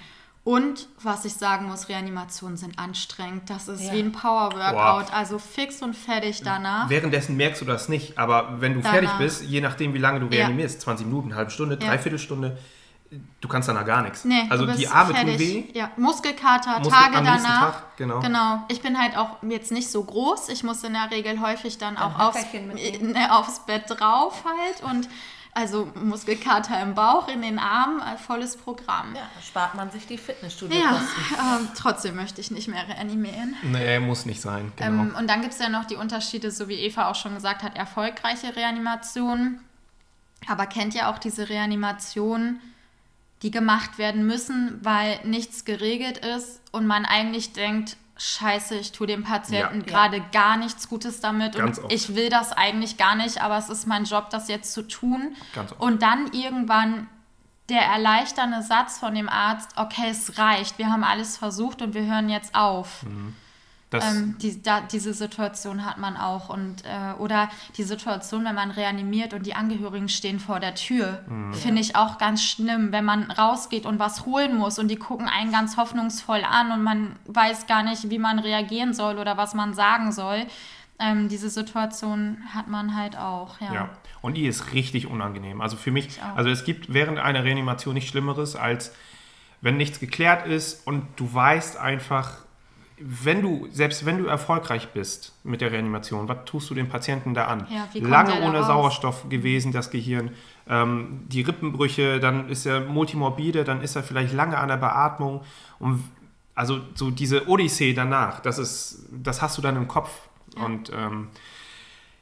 Und was ich sagen muss, Reanimationen sind anstrengend. Das ist Ja. wie ein Power-Workout, also fix und fertig danach. Währenddessen merkst du das nicht, aber wenn du Danach. fertig bist, je nachdem wie lange du Ja. reanimierst, 20 Minuten, eine halbe Stunde, Ja. dreiviertel Stunde, du kannst danach gar nichts. Nee, also du bist die Arme fertig. tun weh. Ja, Muskelkater, Muskel- Tage danach. Tag, genau. Genau. Ich bin halt auch jetzt nicht so groß. Ich muss in der Regel häufig dann auch aufs, mitnehmen. ne, aufs Bett drauf halt und also Muskelkater im Bauch, in den Armen, äh, volles Programm. Ja, spart man sich die Ja, Fitnessstudio-Kosten. ähm, trotzdem möchte ich nicht mehr reanimieren. Nee, muss nicht sein. Genau. Ähm, und dann gibt es ja noch die Unterschiede, so wie Eva auch schon gesagt hat, erfolgreiche Reanimationen. Aber kennt ihr auch diese Reanimationen, die gemacht werden müssen, weil nichts geregelt ist und man eigentlich denkt, scheiße, ich tue dem Patienten Ja. gerade gar nichts Gutes damit Ganz und oft. ich will das eigentlich gar nicht, aber es ist mein Job, das jetzt zu tun. Und dann irgendwann der erleichternde Satz von dem Arzt, okay, es reicht, wir haben alles versucht und wir hören jetzt auf. das, Ähm, die, da, diese Situation hat man auch. Und, äh, oder die Situation, wenn man reanimiert und die Angehörigen stehen vor der Tür, finde ich auch ganz schlimm, wenn man rausgeht und was holen muss und die gucken einen ganz hoffnungsvoll an und man weiß gar nicht, wie man reagieren soll oder was man sagen soll. Ähm, diese Situation hat man halt auch, ja. Ja, und die ist richtig unangenehm. Also für mich, also es gibt während einer Reanimation nichts Schlimmeres, als wenn nichts geklärt ist und du weißt einfach, wenn du, selbst wenn du erfolgreich bist mit der Reanimation, was tust du dem Patienten da an? Ja, Lange ohne raus? Sauerstoff gewesen, das Gehirn, ähm, die Rippenbrüche, dann ist er multimorbide, dann ist er vielleicht lange an der Beatmung. Und also so diese Odyssee danach, das ist, das hast du dann im Kopf. Und ähm,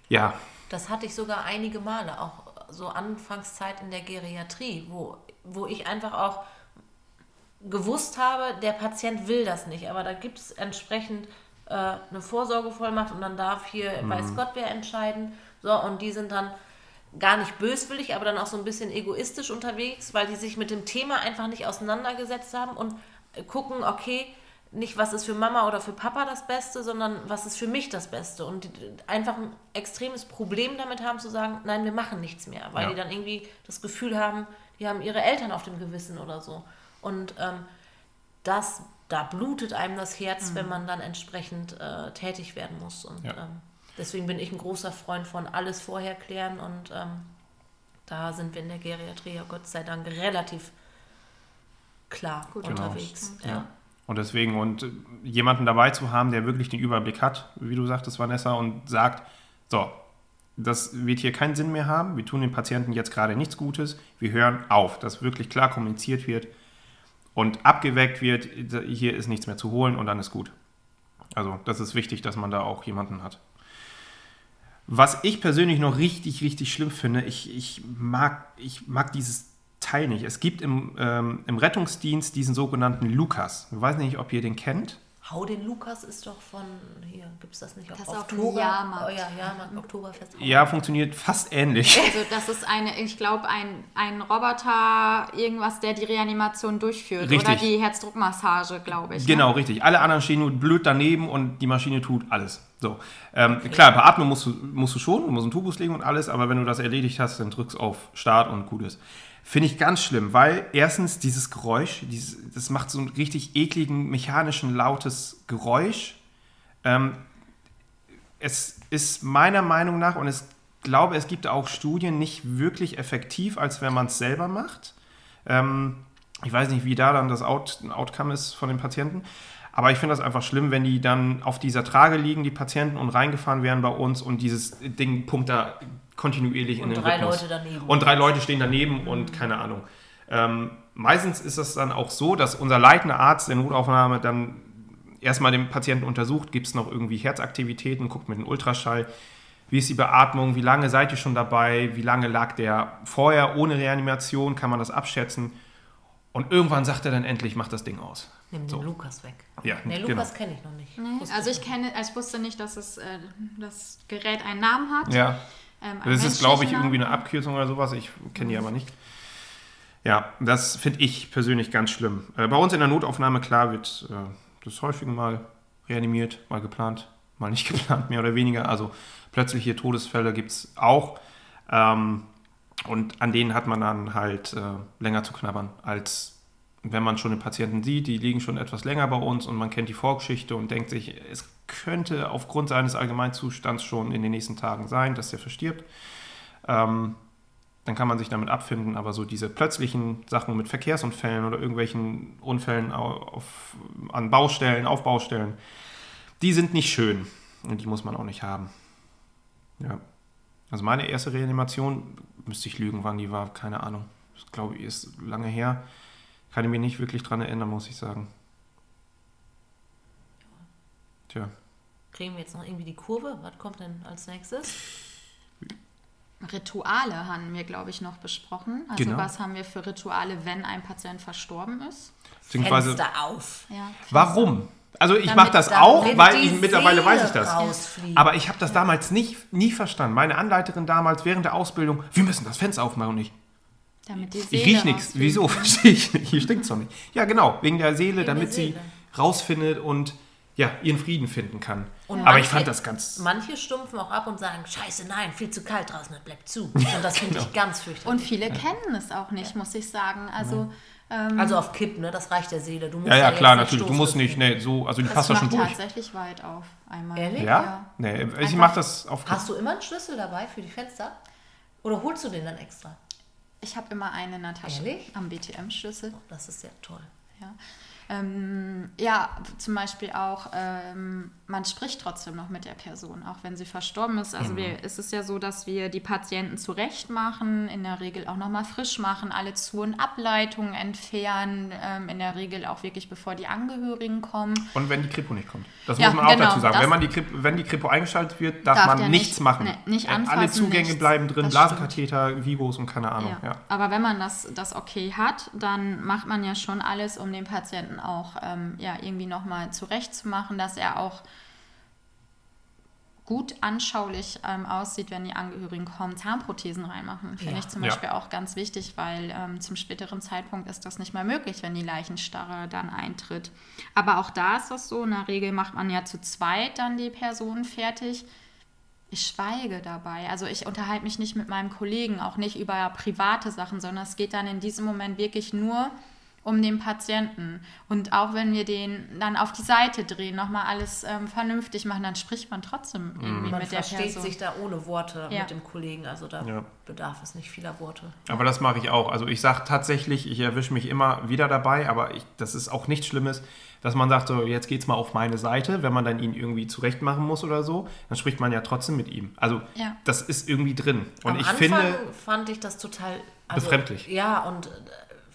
ja, Das hatte ich sogar einige Male, auch so Anfangszeit in der Geriatrie, wo, wo ich einfach auch gewusst habe, der Patient will das nicht, aber da gibt es entsprechend äh, eine Vorsorgevollmacht und dann darf hier, weiß Gott wer entscheiden. So, und die sind dann gar nicht böswillig, aber dann auch so ein bisschen egoistisch unterwegs, weil die sich mit dem Thema einfach nicht auseinandergesetzt haben und gucken, okay, nicht was ist für Mama oder für Papa das Beste, sondern was ist für mich das Beste. Und die einfach ein extremes Problem damit haben zu sagen, nein, wir machen nichts mehr, weil Ja. die dann irgendwie das Gefühl haben, die haben ihre Eltern auf dem Gewissen oder so. Und ähm, das, da blutet einem das Herz, wenn man dann entsprechend äh, tätig werden muss. Und Ja. ähm, deswegen bin ich ein großer Freund von alles vorher klären und ähm, da sind wir in der Geriatrie ja Gott sei Dank relativ klar Gut unterwegs. Genau. Ja. Und deswegen, und äh, jemanden dabei zu haben, der wirklich den Überblick hat, wie du sagtest, Vanessa, und sagt, so, das wird hier keinen Sinn mehr haben, wir tun dem Patienten jetzt gerade nichts Gutes, wir hören auf, dass wirklich klar kommuniziert wird und abgeweckt wird, hier ist nichts mehr zu holen und dann ist gut. Also das ist wichtig, dass man da auch jemanden hat. Was ich persönlich noch richtig, richtig schlimm finde, ich, ich, mag, ich mag dieses Teil nicht. Es gibt im, ähm, im Rettungsdienst diesen sogenannten Lukas. Ich weiß nicht, ob ihr den kennt. Hau den Lukas ist doch von hier, gibt es das nicht Das auf Oktober? Jahrmarkt. Oh ja, Jahrmarkt, Oktoberfest. Ja, funktioniert fast ähnlich. Also das ist eine, ich glaube, ein, ein Roboter, irgendwas, der die Reanimation durchführt. Richtig. Oder die Herzdruckmassage, glaube ich. Genau, Ne? richtig. Alle anderen stehen nur blöd daneben und die Maschine tut alles. So. Ähm, Klar, beatmen musst du, musst du schon, du musst einen Tubus legen und alles, aber wenn du das erledigt hast, dann drückst auf Start und gut ist. Finde ich ganz schlimm, weil erstens dieses Geräusch, dieses, das macht so einen richtig ekligen, mechanischen, lautes Geräusch. Ähm, es ist meiner Meinung nach, und ich glaube, es gibt auch Studien, nicht wirklich effektiv, als wenn man es selber macht. Ähm, ich weiß nicht, wie da dann das Out Outcome ist von den Patienten. Aber ich finde das einfach schlimm, wenn die dann auf dieser Trage liegen, die Patienten, und reingefahren werden bei uns und dieses Ding pumpt da kontinuierlich in Und den drei Rhythmus. Leute daneben. Und drei Leute stehen daneben und keine Ahnung. Ähm, meistens ist es dann auch so, dass unser leitender Arzt der Notaufnahme dann erstmal den Patienten untersucht, gibt es noch irgendwie Herzaktivitäten, guckt mit dem Ultraschall, wie ist die Beatmung, wie lange seid ihr schon dabei, wie lange lag der vorher ohne Reanimation, kann man das abschätzen. Und irgendwann sagt er dann endlich, macht das Ding aus. Nimm So. den Lukas weg. Ja, Nee, genau. Lukas kenne ich noch nicht. Nee, also ich kenne, also ich wusste nicht, dass es, äh, das Gerät einen Namen hat. Ja, Ähm, das ist, glaube ich, irgendwie eine. Abkürzung oder sowas. Ich kenne die aber nicht. Ja, das finde ich persönlich ganz schlimm. Äh, bei uns in der Notaufnahme, klar, wird äh, das häufig mal reanimiert, mal geplant, mal nicht geplant, mehr oder weniger. Also plötzliche Todesfälle gibt es auch. Ähm, und an denen hat man dann halt äh, länger zu knabbern, als wenn man schon den Patienten sieht, die liegen schon etwas länger bei uns und man kennt die Vorgeschichte und denkt sich, es könnte aufgrund seines Allgemeinzustands schon in den nächsten Tagen sein, dass der verstirbt. Ähm, dann kann man sich damit abfinden, aber so diese plötzlichen Sachen mit Verkehrsunfällen oder irgendwelchen Unfällen au- auf, an Baustellen, auf Baustellen, die sind nicht schön und die muss man auch nicht haben. Ja. Also meine erste Reanimation, müsste ich lügen, wann die war, keine Ahnung. Das glaube ich ist lange her. Kann ich mich nicht wirklich dran erinnern, muss ich sagen. Tja. Kriegen wir jetzt noch irgendwie die Kurve? Was kommt denn als nächstes? Rituale haben wir, glaube ich, noch besprochen. Also Genau. was haben wir für Rituale, wenn ein Patient verstorben ist? Beziehungsweise, Fenster auf. Ja. warum? Also ich mache das auch, weil ich, mittlerweile Seele weiß ich das. Aber ich habe das damals nicht, nie verstanden. Meine Anleiterin damals während der Ausbildung, wir müssen das Fenster aufmachen und ich, Damit die ich Seele riech nichts. Wieso? Verstehe ich nicht. Hier stinkt's doch nicht. Ja, genau, wegen der Seele, Wegen damit der sie Seele. rausfindet und ja, ihren Frieden finden kann. Und Aber ich manche- fand das ganz. Manche stumpfen auch ab und sagen, scheiße, nein, viel zu kalt draußen, das bleibt zu. Und das finde ich ganz fürchterlich. Und viele kennen es auch nicht, muss ich sagen. Also ähm, also auf Kipp, ne? Das reicht der Seele. Du musst Ja, ja, klar, natürlich. Du musst nicht, nee, so, also die das passt da schon durch. tatsächlich weit auf einmal. Ehrlich? Ja? Nee, ich mache das auf. Hast du immer einen Schlüssel dabei für die Fenster? Oder holst du den dann extra? Ich habe immer Tasche Ehrlich? am BTM-Schlüssel. Das ist ja toll. Ja. Ähm, ja, zum Beispiel auch, ähm, man spricht trotzdem noch mit der Person, auch wenn sie verstorben ist. Also wir, es ist ja so, dass wir die Patienten zurecht machen, in der Regel auch nochmal frisch machen, alle Zu- und Ableitungen entfernen, ähm, in der Regel auch wirklich bevor die Angehörigen kommen. Und wenn die Kripo nicht kommt. Das Ja, muss man auch genau, dazu sagen. Wenn, man die Kripo, wenn die Kripo eingeschaltet wird, darf, Darf man nichts nicht- machen. nee, nicht Äh, Alle anfassen, Zugänge nichts. bleiben drin, Das Blasenkatheter, Vivos und keine Ahnung. Ja. Ja. Aber wenn man das, das okay hat, dann macht man ja schon alles, um den Patienten auch ähm, ja, irgendwie nochmal zurechtzumachen, dass er auch gut anschaulich ähm, aussieht, wenn die Angehörigen kommen, Zahnprothesen reinmachen. Finde Ja. ich zum Ja. Beispiel auch ganz wichtig, weil ähm, zum späteren Zeitpunkt ist das nicht mehr möglich, wenn die Leichenstarre dann eintritt. Aber auch da ist das so, in der Regel macht man ja zu zweit dann die Person fertig. Ich schweige dabei. Also ich unterhalte mich nicht mit meinem Kollegen, auch nicht über private Sachen, sondern es geht dann in diesem Moment wirklich nur um den Patienten. Und auch wenn wir den dann auf die Seite drehen, nochmal alles ähm, vernünftig machen, dann spricht man trotzdem irgendwie Man mit der versteht Person. sich da ohne Worte Ja. mit dem Kollegen. Also da Ja. bedarf es nicht vieler Worte. Aber das mache ich auch. Also ich sage tatsächlich, ich erwische mich immer wieder dabei, aber ich, das ist auch nichts Schlimmes, dass man sagt, so jetzt geht's mal auf meine Seite, wenn man dann ihn irgendwie zurecht machen muss oder so, dann spricht man ja trotzdem mit ihm. Also Ja. das ist irgendwie drin. Und Am ich Anfang finde, fand ich das total also, Befremdlich. Ja, und äh,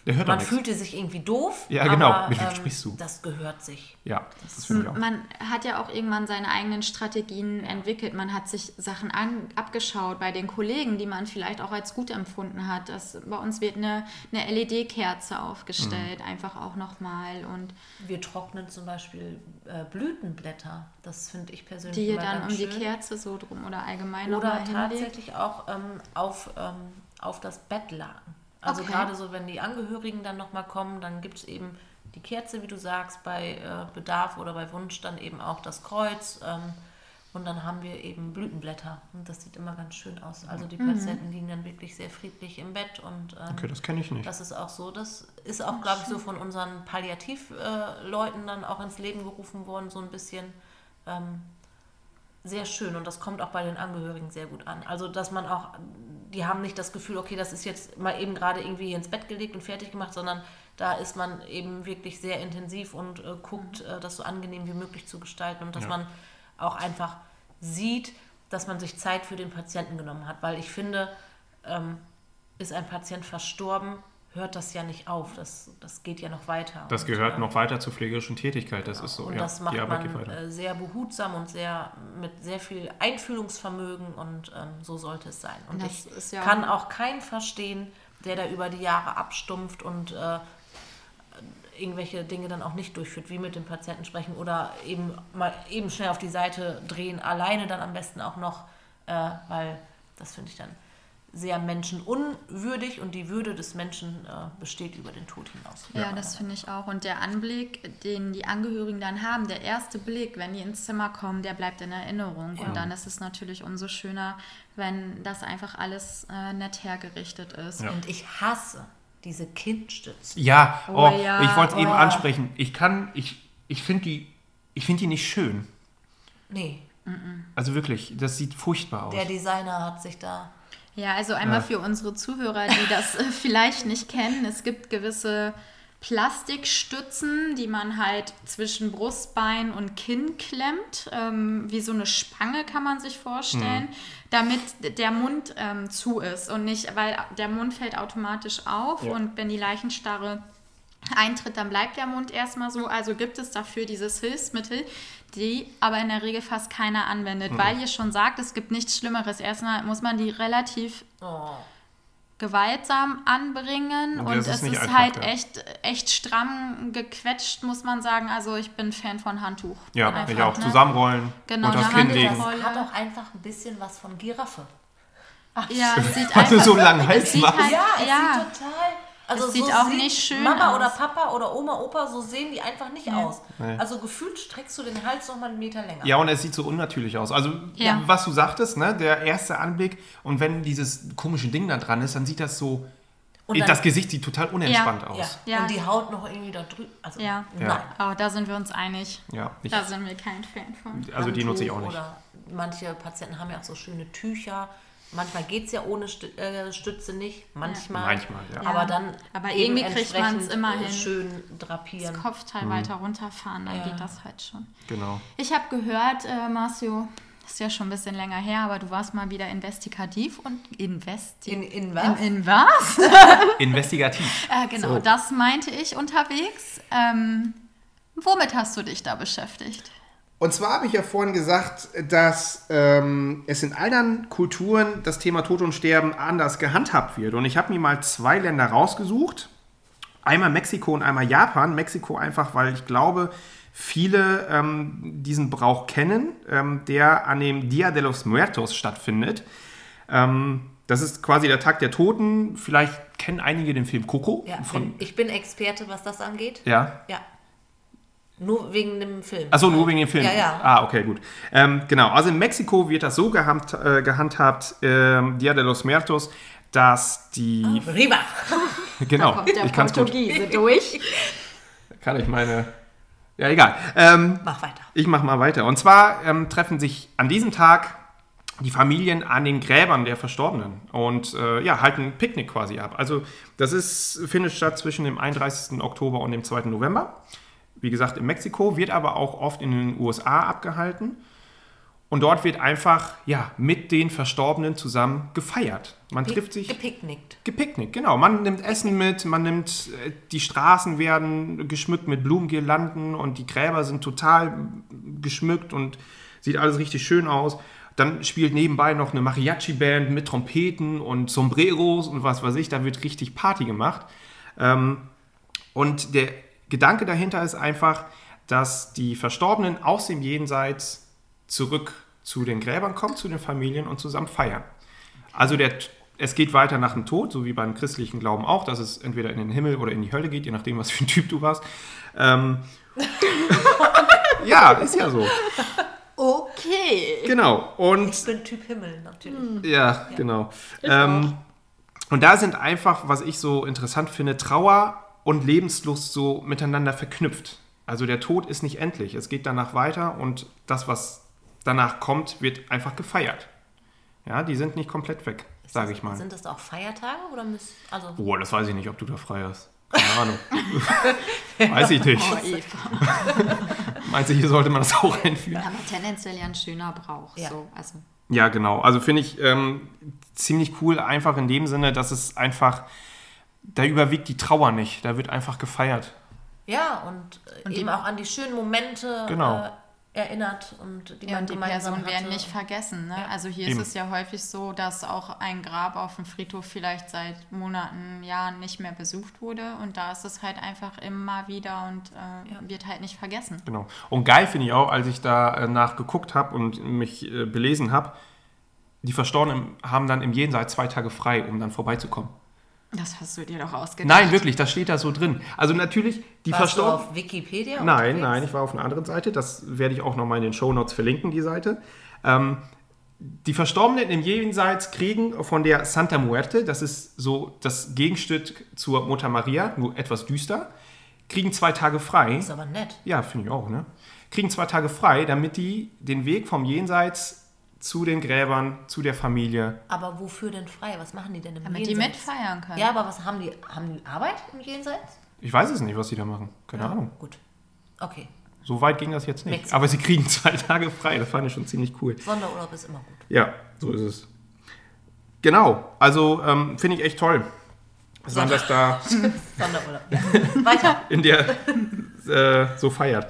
der hört man fühlte sich irgendwie doof. Ja, genau. Aber, Mit wem ähm, sprichst du? Das gehört sich. Ja, das finde ich auch. Man hat ja auch irgendwann seine eigenen Strategien entwickelt. Man hat sich Sachen an, abgeschaut bei den Kollegen, die man vielleicht auch als gut empfunden hat. Das, bei uns wird eine, eine LED-Kerze aufgestellt, Mhm. einfach auch nochmal. Und Wir trocknen zum Beispiel äh, Blütenblätter. Das finde ich persönlich die immer dann ganz um die schön. Kerze so drum oder allgemein Oder nochmal hinlegt. tatsächlich auch ähm, auf, ähm, auf das Bettlaken. Also Okay. gerade so, wenn die Angehörigen dann nochmal kommen, dann gibt es eben die Kerze, wie du sagst, bei äh, Bedarf oder bei Wunsch dann eben auch das Kreuz. Ähm, und dann haben wir eben Blütenblätter. Und das sieht immer ganz schön aus. Also die Patienten liegen dann wirklich sehr friedlich im Bett. Und ähm, Okay, das kenne ich nicht. das ist auch so. Das ist auch, glaube ich, so von unseren Palliativleuten äh, Leuten dann auch ins Leben gerufen worden, so ein bisschen. Ähm, sehr schön und das kommt auch bei den Angehörigen sehr gut an. Also, dass man auch, die haben nicht das Gefühl, okay, das ist jetzt mal eben gerade irgendwie ins Bett gelegt und fertig gemacht, sondern da ist man eben wirklich sehr intensiv und äh, guckt, äh, das so angenehm wie möglich zu gestalten und dass Ja. man auch einfach sieht, dass man sich Zeit für den Patienten genommen hat, weil ich finde, ähm, ist ein Patient verstorben, hört das ja nicht auf, das, das geht ja noch weiter. Das Und, gehört ähm, noch weiter zur pflegerischen Tätigkeit, das ist so. und ja, das macht man äh, sehr behutsam und sehr mit sehr viel Einfühlungsvermögen und ähm, so sollte es sein. Und Das ich ist ja- kann auch keinen verstehen, der da über die Jahre abstumpft und äh, irgendwelche Dinge dann auch nicht durchführt, wie mit dem Patienten sprechen oder eben mal eben schnell auf die Seite drehen, alleine dann am besten auch noch, äh, weil das finde ich dann sehr menschenunwürdig und die Würde des Menschen äh, besteht über den Tod hinaus. Ja, das finde ich auch. Und der Anblick, den die Angehörigen dann haben, der erste Blick, wenn die ins Zimmer kommen, der bleibt in Erinnerung. Und dann ist es natürlich umso schöner, wenn das einfach alles äh, nett hergerichtet ist. Ja. Und ich hasse diese Kindstützen. Ja, Oh oh, ja, ich wollte es eben oh. ansprechen. Ich kann, ich, ich finde die, ich finde die nicht schön. Nee, Also wirklich, das sieht furchtbar aus. der Designer hat sich da. Ja, also einmal Ja. für unsere Zuhörer, die das äh, vielleicht nicht kennen. Es gibt gewisse Plastikstützen, die man halt zwischen Brustbein und Kinn klemmt. Ähm, wie so eine Spange kann man sich vorstellen, damit der Mund ähm, zu ist und nicht, weil der Mund fällt automatisch auf Ja. und wenn die Leichenstarre eintritt, dann bleibt der Mund erstmal so. Also gibt es dafür dieses Hilfsmittel, die aber in der Regel fast keiner anwendet, weil ihr schon sagt, es gibt nichts Schlimmeres. Erstmal muss man die relativ Oh, Und gewaltsam anbringen das und ist es ist einfach, halt ja. echt, echt stramm gequetscht, muss man sagen. Also ich bin Fan von Handtuch. ja, Einfach, ich auch. ne? Zusammenrollen, Genau, unter das Kinn legen. hat auch einfach ein bisschen was von Giraffe. Ja, es sieht einfach, so einen langen es Hals sieht machst. halt, Ja, es ja. sieht total. Also Es sieht so auch sieht nicht schön Mama aus. oder Papa oder Oma, Opa, so sehen die einfach nicht aus. Nee. Also gefühlt streckst du den Hals noch mal einen Meter länger. Ja, und es sieht so unnatürlich aus. Also, Ja. was du sagtest, ne, der erste Anblick und wenn dieses komische Ding da dran ist, dann sieht das so. Und dann- das Gesicht sieht total unentspannt Ja. aus. Ja. Und die Haut noch irgendwie da drüben. Also, Ja. Ja. nein. Oh, da sind wir uns einig. Ja, ich, Da sind wir kein Fan von. also die nutze ich auch nicht. Oder manche Patienten haben ja auch so schöne Tücher. Manchmal geht es ja ohne äh, Stütze nicht. Manchmal. Manchmal, ja. Aber dann. Aber eben irgendwie kriegt entsprechend, immer äh, hin. Schön drapieren. Das Kopfteil weiter runterfahren, dann Ja. geht das halt schon. Genau. Ich habe gehört, äh, Marcio, ist ja schon ein bisschen länger her, aber du warst mal wieder investigativ und investi In, in was? in, in was? Investigativ. äh, genau, So. das meinte ich unterwegs. Ähm, womit hast du dich da beschäftigt? Und zwar habe ich ja vorhin gesagt, dass ähm, es in anderen Kulturen das Thema Tod und Sterben anders gehandhabt wird. Und ich habe mir mal zwei Länder rausgesucht. Einmal Mexiko und einmal Japan. Mexiko einfach, weil ich glaube, viele ähm, diesen Brauch kennen, ähm, der an dem Dia de los Muertos stattfindet. Ähm, das ist quasi der Tag der Toten. Vielleicht kennen einige den Film Coco. Ja, von, ich bin Experte, was das angeht. ja, Ja. Nur wegen dem Film. Achso, nur wegen dem Film. Ja, ja. Ah, okay, gut. Ähm, genau, also in Mexiko wird das so gehand, äh, gehandhabt, ähm, Dia de los Muertos, dass die, Riva! Genau. Da ich kann's gut. Portugiese durch. Kann ich meine. Ja, egal. Ähm, Mach weiter. Ich mache mal weiter. Und zwar ähm, treffen sich an diesem Tag die Familien an den Gräbern der Verstorbenen und äh, ja, halten ein Picknick quasi ab. Also das ist, findet statt zwischen dem 31. Oktober und dem 2. November. Wie gesagt, in Mexiko, wird aber auch oft in den USA abgehalten. Und dort wird einfach ja, mit den Verstorbenen zusammen gefeiert. Man trifft sich Gepicknickt. gepicknickt, genau. Man nimmt Essen mit, man nimmt, äh, die Straßen werden geschmückt mit Blumengirlanden und die Gräber sind total geschmückt und sieht alles richtig schön aus. Dann spielt nebenbei noch eine Mariachi-Band mit Trompeten und Sombreros und was weiß ich. Da wird richtig Party gemacht. Ähm, und der Gedanke dahinter ist einfach, dass die Verstorbenen aus dem Jenseits zurück zu den Gräbern kommen, zu den Familien und zusammen feiern. Also der, es geht weiter nach dem Tod, so wie beim christlichen Glauben auch, dass es entweder in den Himmel oder in die Hölle geht, je nachdem, was für ein Typ du warst. Ähm, ja, ist ja so. Okay. Genau. Und Ich bin Typ Himmel, natürlich. Ja, genau. Ähm, und da sind einfach, was ich so interessant finde, Trauer und Lebenslust so miteinander verknüpft. Also der Tod ist nicht endlich. Es geht danach weiter und das, was danach kommt, wird einfach gefeiert. Ja, die sind nicht komplett weg, sage ich mal. Sind das auch Feiertage oder müssen. Also, Boah, das weiß ich nicht, ob du da frei hast. Keine Ahnung. weiß ich nicht. Oh, Eva. Meinst du, hier sollte man das auch einführen? Aber tendenziell ja ein schöner Brauch. Ja. So. Also, Ja, genau. Also finde ich ähm, ziemlich cool, einfach in dem Sinne, dass es einfach, da überwiegt die Trauer nicht. Da wird einfach gefeiert. ja, und, äh, Und die- eben auch an die schönen Momente Genau. äh, erinnert und die ja, man und die Personen werden nicht vergessen. Ne? Ja. Also hier Eben. ist es ja häufig so, dass auch ein Grab auf dem Friedhof vielleicht seit Monaten, Jahren nicht mehr besucht wurde. Und da ist es halt einfach immer wieder und äh, wird halt nicht vergessen. Genau. Und geil finde ich auch, als ich da äh, nachgeguckt habe und mich äh, belesen habe, die Verstorbenen haben dann im Jenseits zwei Tage frei, um dann vorbeizukommen. Das hast du dir doch ausgedacht. Nein, wirklich, das steht da so drin. Also natürlich, die Warst du Verstorbenen. auf Wikipedia? Nein, unterwegs? nein, ich war auf einer anderen Seite. Das werde ich auch nochmal in den Shownotes verlinken, die Seite. Ähm, die Verstorbenen im Jenseits kriegen von der Santa Muerte, das ist so das Gegenstück zur Mutter Maria, nur etwas düster, kriegen zwei Tage frei. Ist aber nett. Ja, finde ich auch, ne? Kriegen zwei Tage frei, damit die den Weg vom Jenseits zu den Gräbern, zu der Familie. Aber wofür denn frei? Was machen die denn im Damit die Jenseits? mitfeiern können. Ja, aber was haben die? Haben die Arbeit im Jenseits? Ich weiß es nicht, was sie da machen. Keine Ahnung. Gut. Okay. So weit ging das jetzt nicht. Mexiko. Aber sie kriegen zwei Tage frei. Das fand ich schon ziemlich cool. Sonderurlaub ist immer gut. Ja, so ist es. Genau, also ähm, finde ich echt toll, dass man das da Sonderurlaub. Ja. Weiter. in der äh, so feiert.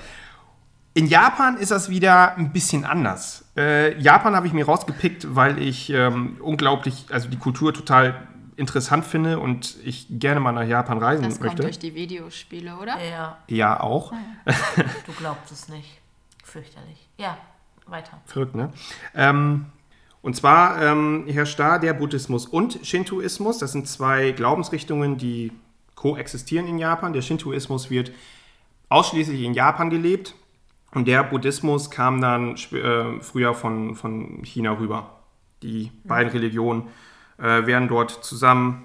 In Japan ist das wieder ein bisschen anders. Äh, Japan habe ich mir rausgepickt, weil ich ähm, unglaublich, also die Kultur total interessant finde und ich gerne mal nach Japan reisen Das kommt möchte. durch die Videospiele, oder? Ja, Ja, auch. du glaubst es nicht. Fürchterlich. Ja, weiter. Verrückt, ne? Ähm, und zwar ähm, herrscht da der Buddhismus und Shintoismus. Das sind zwei Glaubensrichtungen, die koexistieren in Japan. Der Shintoismus wird ausschließlich in Japan gelebt und der Buddhismus kam dann äh, früher von, von China rüber. Die beiden Religionen äh, werden dort zusammen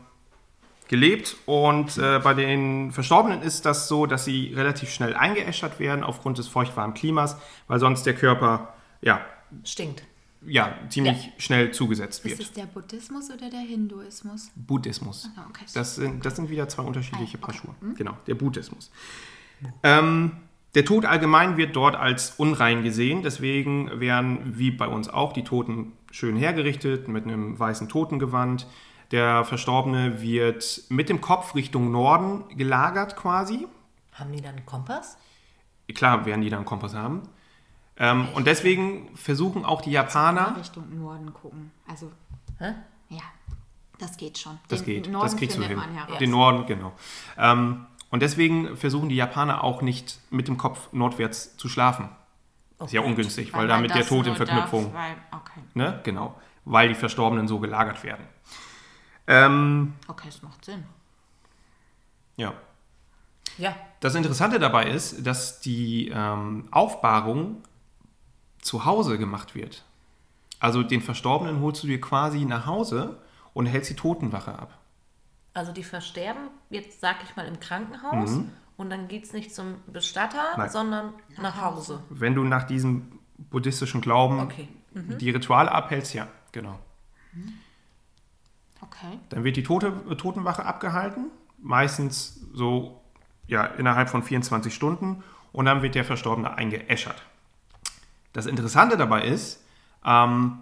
gelebt und äh, bei den Verstorbenen ist das so, dass sie relativ schnell eingeäschert werden aufgrund des feuchtwarmen Klimas, weil sonst der Körper ja, Stinkt. ja, ziemlich schnell zugesetzt Ist wird. es der Buddhismus oder der Hinduismus? Buddhismus. Ah, okay. Das sind, das sind wieder zwei unterschiedliche Ah, okay. Paar Schuhe. Genau, der Buddhismus. Ähm, der Tod allgemein wird dort als unrein gesehen, deswegen werden, wie bei uns auch, die Toten schön hergerichtet mit einem weißen Totengewand. Der Verstorbene wird mit dem Kopf Richtung Norden gelagert quasi. Haben die dann einen Kompass? Klar werden die dann einen Kompass haben. Ähm, und deswegen versuchen auch die Japaner, Richtung Norden gucken. Also, Hä? ja, das geht schon. Das Den geht, Norden das kriegst du hin. Den Norden, genau. Ähm, und deswegen versuchen die Japaner auch nicht mit dem Kopf nordwärts zu schlafen. Ist ja ungünstig, weil, man damit der das Tod in Verknüpfung, Darf, weil, okay. ne, genau, weil die Verstorbenen so gelagert werden. Ähm, okay, es macht Sinn. ja. Ja. Das Interessante dabei ist, dass die ähm, Aufbahrung zu Hause gemacht wird. Also den Verstorbenen holst du dir quasi nach Hause und hältst die Totenwache ab. Also die versterben, jetzt sag ich mal, im Krankenhaus und dann geht es nicht zum Bestatter, Mhm. Nein. sondern nach Hause. Wenn du nach diesem buddhistischen Glauben Okay. die Rituale abhältst, ja, genau. Okay. Dann wird die Tote, Totenwache abgehalten, meistens so ja, innerhalb von 24 Stunden und dann wird der Verstorbene eingeäschert. Das Interessante dabei ist, ähm,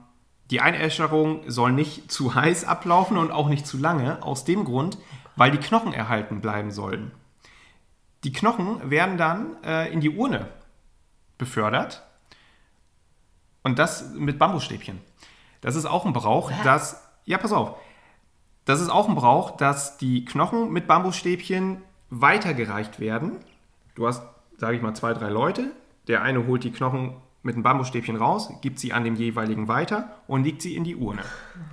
die Einäscherung soll nicht zu heiß ablaufen und auch nicht zu lange, aus dem Grund, weil die Knochen erhalten bleiben sollen. Die Knochen werden dann äh, in die Urne befördert und das mit Bambusstäbchen. Das ist auch ein Brauch, dass, ja, pass auf, das ist auch ein Brauch, dass die Knochen mit Bambusstäbchen weitergereicht werden. Du hast, sage ich mal, zwei, drei Leute. Der eine holt die Knochen mit einem Bambusstäbchen raus, gibt sie an dem jeweiligen weiter und legt sie in die Urne.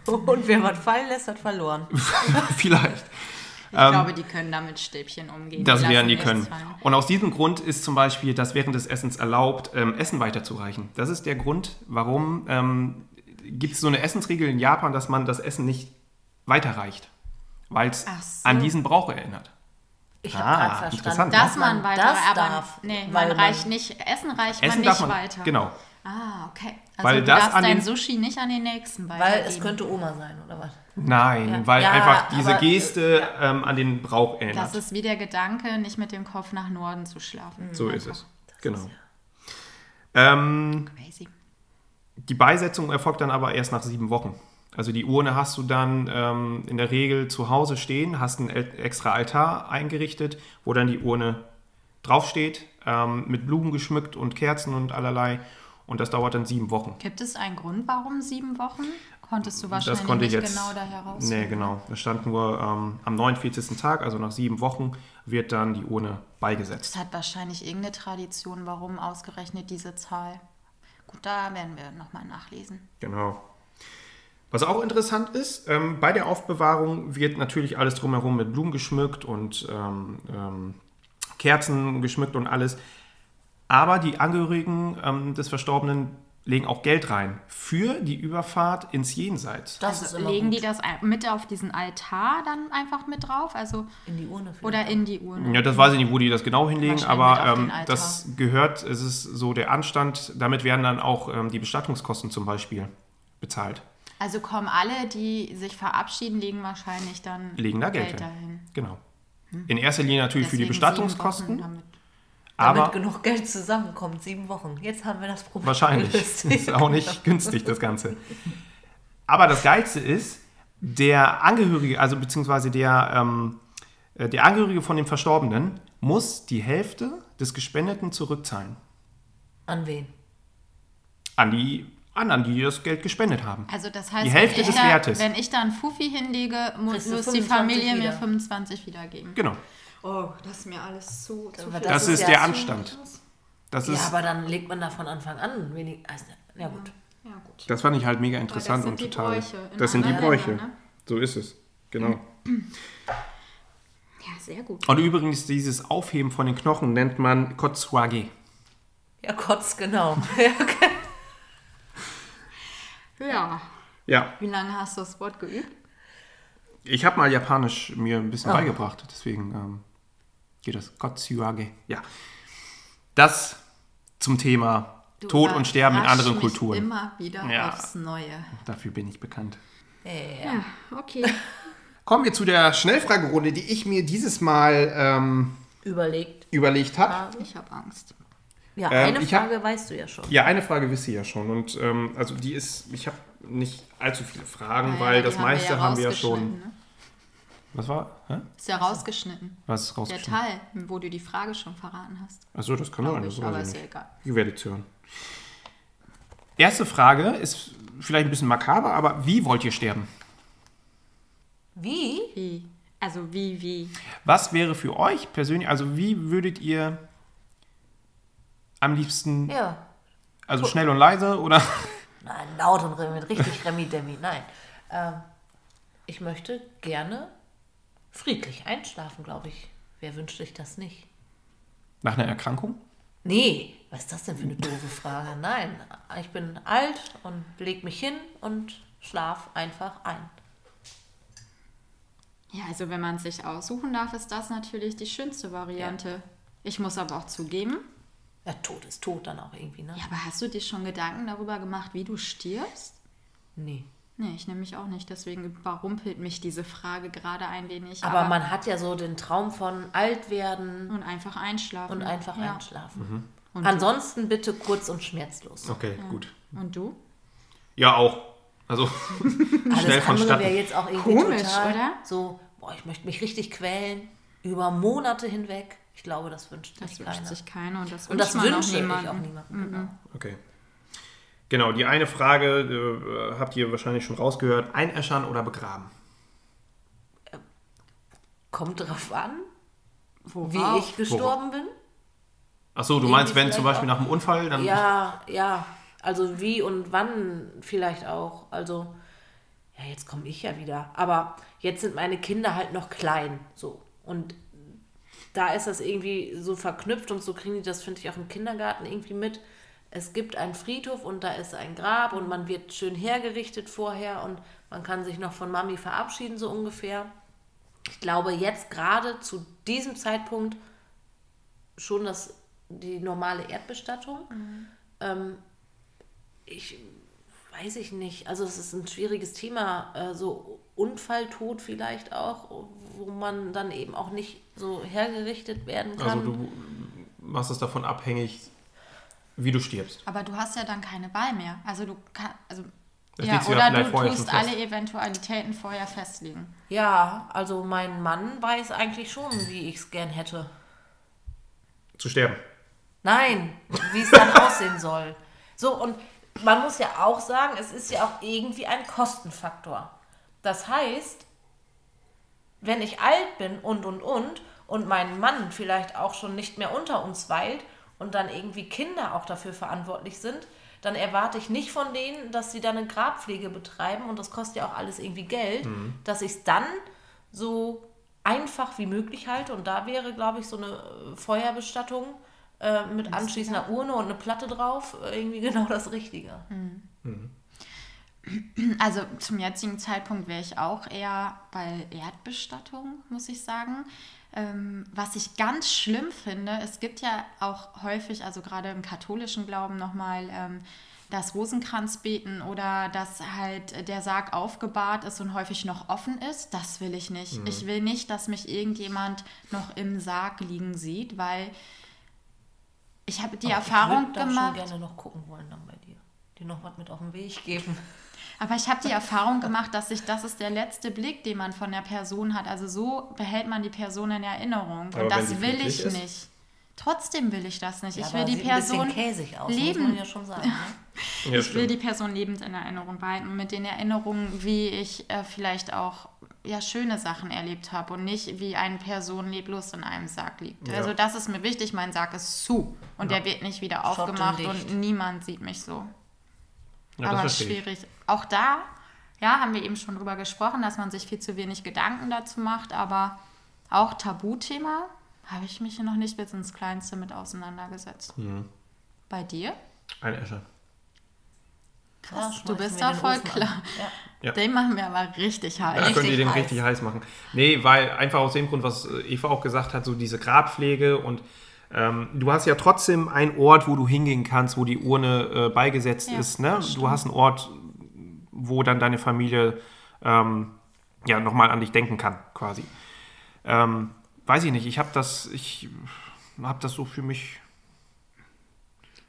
Und wer was fallen lässt, hat verloren. Vielleicht. Ich glaube, die können damit Stäbchen umgehen. Das werden die können. fallen. Und aus diesem Grund ist zum Beispiel das während des Essens erlaubt, ähm, Essen weiterzureichen. Das ist der Grund, warum ähm, gibt es so eine Essensregel in Japan, dass man das Essen nicht weiterreicht. Weil es so. an diesen Brauch erinnert. Ich Ah, habe gerade verstanden, interessant. Dass man weiter, das aber darf, nee, weil man reicht nicht, Essen reicht Essen man nicht man, weiter. genau. Ah, okay. Also Weil du das darfst dein den- Sushi nicht an den nächsten weitergeben. Weil es könnte Oma sein, oder was? Nein, Ja. weil Ja, einfach diese aber, äh, Geste ähm, an den Brauch erinnert. Das ist wie der Gedanke, nicht mit dem Kopf nach Norden zu schlafen. so ist Einfach es. Genau. Ähm, Crazy. Die Beisetzung erfolgt dann aber erst nach sieben Wochen. Also die Urne hast du dann ähm, in der Regel zu Hause stehen, hast einen extra Altar eingerichtet, wo dann die Urne draufsteht, ähm, mit Blumen geschmückt und Kerzen und allerlei. Und das dauert dann sieben Wochen. Gibt es einen Grund, warum sieben Wochen? Konntest du wahrscheinlich das konnte ich nicht jetzt. genau da heraus. nee, genau. Da stand nur ähm, am 49. Tag, also nach sieben Wochen, wird dann die Urne beigesetzt. Es hat wahrscheinlich irgendeine Tradition, warum ausgerechnet diese Zahl. Gut, da werden wir nochmal nachlesen. Genau. Was auch interessant ist, ähm, bei der Aufbewahrung wird natürlich alles drumherum mit Blumen geschmückt und ähm, ähm, Kerzen geschmückt und alles. Aber die Angehörigen ähm, des Verstorbenen legen auch Geld rein für die Überfahrt ins Jenseits. Das immer Legen gut. die das mit auf diesen Altar dann einfach mit drauf? Also, in die Urne. vielleicht. oder in die Urne? Ja, das weiß ich nicht, wo die das genau hinlegen, aber ähm, das gehört, es ist so der Anstand, damit werden dann auch ähm, die Bestattungskosten zum Beispiel bezahlt. Also kommen alle, die sich verabschieden, legen wahrscheinlich dann Legen da Geld, hin. dahin. Genau. In erster Linie natürlich für die Deswegen Bestattungskosten. damit- Aber genug Geld zusammenkommt, sieben Wochen. Jetzt haben wir das Problem wahrscheinlich. gelöst. ist auch nicht günstig, das Ganze. Aber das Geilste ist, der Angehörige, also beziehungsweise der, ähm, äh, der Angehörige von dem Verstorbenen muss die Hälfte des Gespendeten zurückzahlen. An wen? An die anderen, die das Geld gespendet haben. Also das heißt, Die Hälfte wenn, ich des da, Wertes. wenn ich da einen Fuffi hinlege, mu- Kriegst du muss die 25 Familie mir wieder. 25 wiedergeben. Genau. Oh, das ist mir alles zu, zu viel. Das, ist ja der Anstand. Das, Ja, ist, aber dann legt man da von Anfang an wenig. Also, ja, gut. Ja, gut. das fand ich halt mega das interessant sind und die total. Bräuche in das sind die Bräuche. Ne? So ist es. Genau. Ja, sehr gut. Und übrigens, dieses Aufheben von den Knochen nennt man Kotsuage. Ja, Kotz, genau. Ja. Ja. Ja, Wie lange hast du das Wort geübt? ich habe mal Japanisch mir ein bisschen Ah. beigebracht, deswegen ähm, geht das. Kotsuage. Ja. Das zum Thema Du Tod und Sterben in anderen mich Kulturen. Immer wieder Ja. aufs Neue. Dafür bin ich bekannt. Ja, okay. Kommen wir zu der Schnellfragerunde, die ich mir dieses Mal ähm, Überlegt. überlegt habe. Ich habe Angst. Ja, Ähm, eine hab- Frage weißt du ja schon. Ja, eine Frage wisst ihr ja schon. Und ähm, also die ist, ich habe nicht allzu viele Fragen, Naja, weil die das meiste haben wir ja schon. Ne? Was war? Hä? Ist ja rausgeschnitten. Was ist Der rausgeschnitten? Teil, wo du die Frage schon verraten hast. Achso, das kann ich, Das aber ist ich ja nicht. egal. Ihr werdet es hören. Erste Frage ist vielleicht ein bisschen makaber, aber wie wollt ihr sterben? Wie? Wie? Also wie, wie? Was wäre für euch persönlich, also wie würdet ihr am liebsten, Ja. also schnell und leise oder? Nein, laut und mit richtig Remi-Demi. Nein. Ähm, ich möchte gerne friedlich einschlafen, glaube ich. Wer wünscht sich das nicht? Nach einer Erkrankung? Nee, was ist das denn für eine doofe Frage? Nein, ich bin alt und leg mich hin und schlaf einfach ein. Ja, also wenn man es sich aussuchen darf, ist das natürlich die schönste Variante. Ich muss aber auch zugeben, Ja, Tod ist tot dann auch irgendwie, ne? ja, aber hast du dir schon Gedanken darüber gemacht, wie du stirbst? Nee. Nee, ich nämlich auch nicht. Deswegen überrumpelt mich diese Frage gerade ein wenig. Aber, man hat ja so den Traum von alt werden Und einfach einschlafen. und einfach ja. einschlafen. Und Ansonsten bitte kurz und schmerzlos. Okay, gut. Du? Und du? Ja, auch. Also schnell Alles andere wäre jetzt auch irgendwie Komisch, total oder? so, boah, ich möchte mich richtig quälen über Monate hinweg. Ich glaube, das wünscht Das sich wünscht keiner. sich keiner und das und wünscht das man wünsche auch auch niemandem. Genau. Okay. Genau, die eine Frage äh, habt ihr wahrscheinlich schon rausgehört. Einäschern oder begraben? Kommt drauf an, wie Worauf? ich gestorben bin. Ach so, du Irgendwie meinst, wenn zum Beispiel auch- nach einem Unfall, dann... Ja, ja. Also wie und wann vielleicht auch. Also, ja, jetzt komme ich ja wieder. Aber jetzt sind meine Kinder halt noch klein. So. Und da ist das irgendwie so verknüpft und so kriegen die das, finde ich, auch im Kindergarten irgendwie mit. Es gibt einen Friedhof und da ist ein Grab und man wird schön hergerichtet vorher und man kann sich noch von Mami verabschieden, so ungefähr. Ich glaube, jetzt gerade zu diesem Zeitpunkt schon das, die normale Erdbestattung. Ähm, ich weiß ich nicht. Also es ist ein schwieriges Thema, äh, so Unfalltod vielleicht auch, wo man dann eben auch nicht so hergerichtet werden Also kann. du machst es davon abhängig, wie du stirbst. Aber du hast ja dann keine Wahl mehr. Also du kannst. Also, Das ja, oder du tust alle Eventualitäten vorher festlegen. ja, also mein Mann weiß eigentlich schon, wie ich es gern hätte. Zu sterben. Nein, wie es dann aussehen soll. So, und man muss ja auch sagen, es ist ja auch irgendwie ein Kostenfaktor. Das heißt, wenn ich alt bin und und und und mein Mann vielleicht auch schon nicht mehr unter uns weilt und dann irgendwie Kinder auch dafür verantwortlich sind, dann erwarte ich nicht von denen, dass sie dann eine Grabpflege betreiben und das kostet ja auch alles irgendwie Geld, dass ich es dann so einfach wie möglich halte. Und da wäre, glaube ich, so eine äh, Feuerbestattung äh, mit anschließender Urne und eine Platte drauf äh, irgendwie genau das Richtige. Also zum jetzigen Zeitpunkt wäre ich auch eher bei Erdbestattung, muss ich sagen. Ähm, was ich ganz schlimm finde, es gibt ja auch häufig, also gerade im katholischen Glauben nochmal, ähm, das Rosenkranzbeten oder dass halt der Sarg aufgebahrt ist und häufig noch offen ist. Das will ich nicht. Ich will nicht, dass mich irgendjemand noch im Sarg liegen sieht, weil ich habe die Erfahrung ich würde gemacht. schon gerne noch gucken wollen dann bei dir. Dir noch was mit auf den Weg geben. Aber ich habe die Erfahrung gemacht, dass sich das ist der letzte Blick, den man von der Person hat. Also so behält man die Person in Erinnerung. Aber Und das will ich ist? nicht. Trotzdem will ich das nicht. Ja, ich will die Person aus, leben. ja sagen. Ne? Ja, ich will die Person lebend in Erinnerung behalten und mit den Erinnerungen, wie ich äh, vielleicht auch ja, schöne Sachen erlebt habe und nicht wie eine Person leblos in einem Sarg liegt. Ja. Also das ist mir wichtig, mein Sarg ist zu und der wird nicht wieder aufgemacht und niemand sieht mich so. Ja, das Aber schwierig. Auch da, ja, haben wir eben schon drüber gesprochen, dass man sich viel zu wenig Gedanken dazu macht, aber auch Tabuthema habe ich mich noch nicht bis ins Kleinste mit auseinandergesetzt. Mhm. Bei dir? Einäschern. Krass, du bist da voll klar. Ja. Ja. Den machen wir aber richtig Da heiß. könnt ihr den heiß. richtig heiß machen. Nee, weil einfach aus dem Grund, was Eva auch gesagt hat, so diese Grabpflege und ähm, du hast ja trotzdem einen Ort, wo du hingehen kannst, wo die Urne äh, beigesetzt Ja, ist. Ne? Du hast einen Ort, wo dann deine Familie ähm, ja nochmal an dich denken kann, quasi. Ähm, weiß ich nicht, ich habe das, ich habe das so für mich.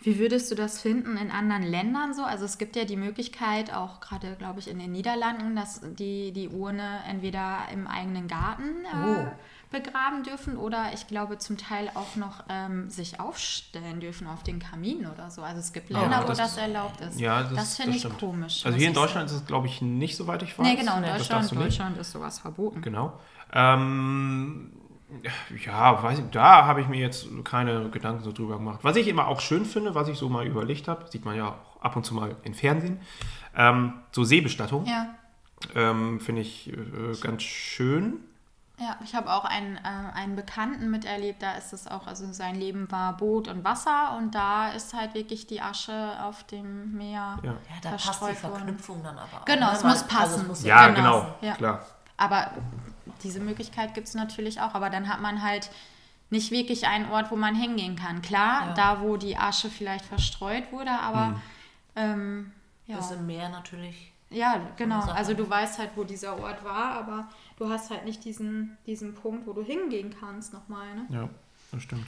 Wie würdest du das finden in anderen Ländern so? Also es gibt ja die Möglichkeit, auch gerade, glaube ich, in den Niederlanden, dass die, die Urne entweder im eigenen Garten äh, Oh. Begraben dürfen oder ich glaube zum Teil auch noch ähm, sich aufstellen dürfen auf den Kamin oder so. Also es gibt Länder, wo das das erlaubt ist. Ja, das, das finde ich stimmt. komisch. Also hier in Deutschland sagen. ist es, glaube ich, nicht so weit ich weiß. Nee, genau, in Deutschland. Deutschland ist sowas verboten. Genau. Ähm, ja, weiß ich, da habe ich mir jetzt keine Gedanken so drüber gemacht. Was ich immer auch schön finde, was ich so mal überlegt habe, sieht man ja auch ab und zu mal im Fernsehen, ähm, so Seebestattung, Ja. ähm, finde ich äh, ganz schön. Ja, ich habe auch einen, äh, einen Bekannten miterlebt, da ist es auch, also sein Leben war Boot und Wasser und da ist halt wirklich die Asche auf dem Meer Ja. Ja, da passt die. Verknüpfung dann aber auch. Genau, ne? es muss passen. Also es muss Ja, Genau. genau, Ja. klar. Aber diese Möglichkeit gibt es natürlich auch, aber dann hat man halt nicht wirklich einen Ort, wo man hingehen kann. Klar, Ja. da wo die Asche vielleicht verstreut wurde, aber ähm, ja. Das im Meer natürlich. Ja, genau. Also du weißt halt, wo dieser Ort war, aber du hast halt nicht diesen, diesen Punkt, wo du hingehen kannst nochmal. Ne? Ja, das stimmt.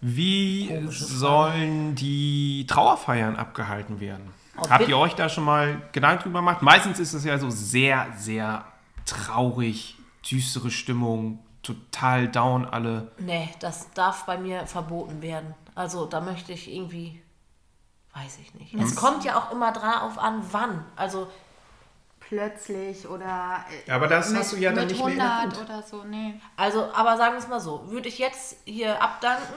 Wie Komische Frage. sollen die Trauerfeiern abgehalten werden? Oh, Habt ihr euch da schon mal Gedanken drüber gemacht? Meistens ist es ja so sehr, sehr traurig, düstere Stimmung, total down alle. Nee, das darf bei mir verboten werden. Also da möchte ich irgendwie, weiß ich nicht. Es kommt ja auch immer drauf an, wann. Also Plötzlich oder Ja, aber das hast du ja dann mit nicht mehr in der 100 Hand. oder so, nee. Also, aber sagen wir es mal so, würde ich jetzt hier abdanken,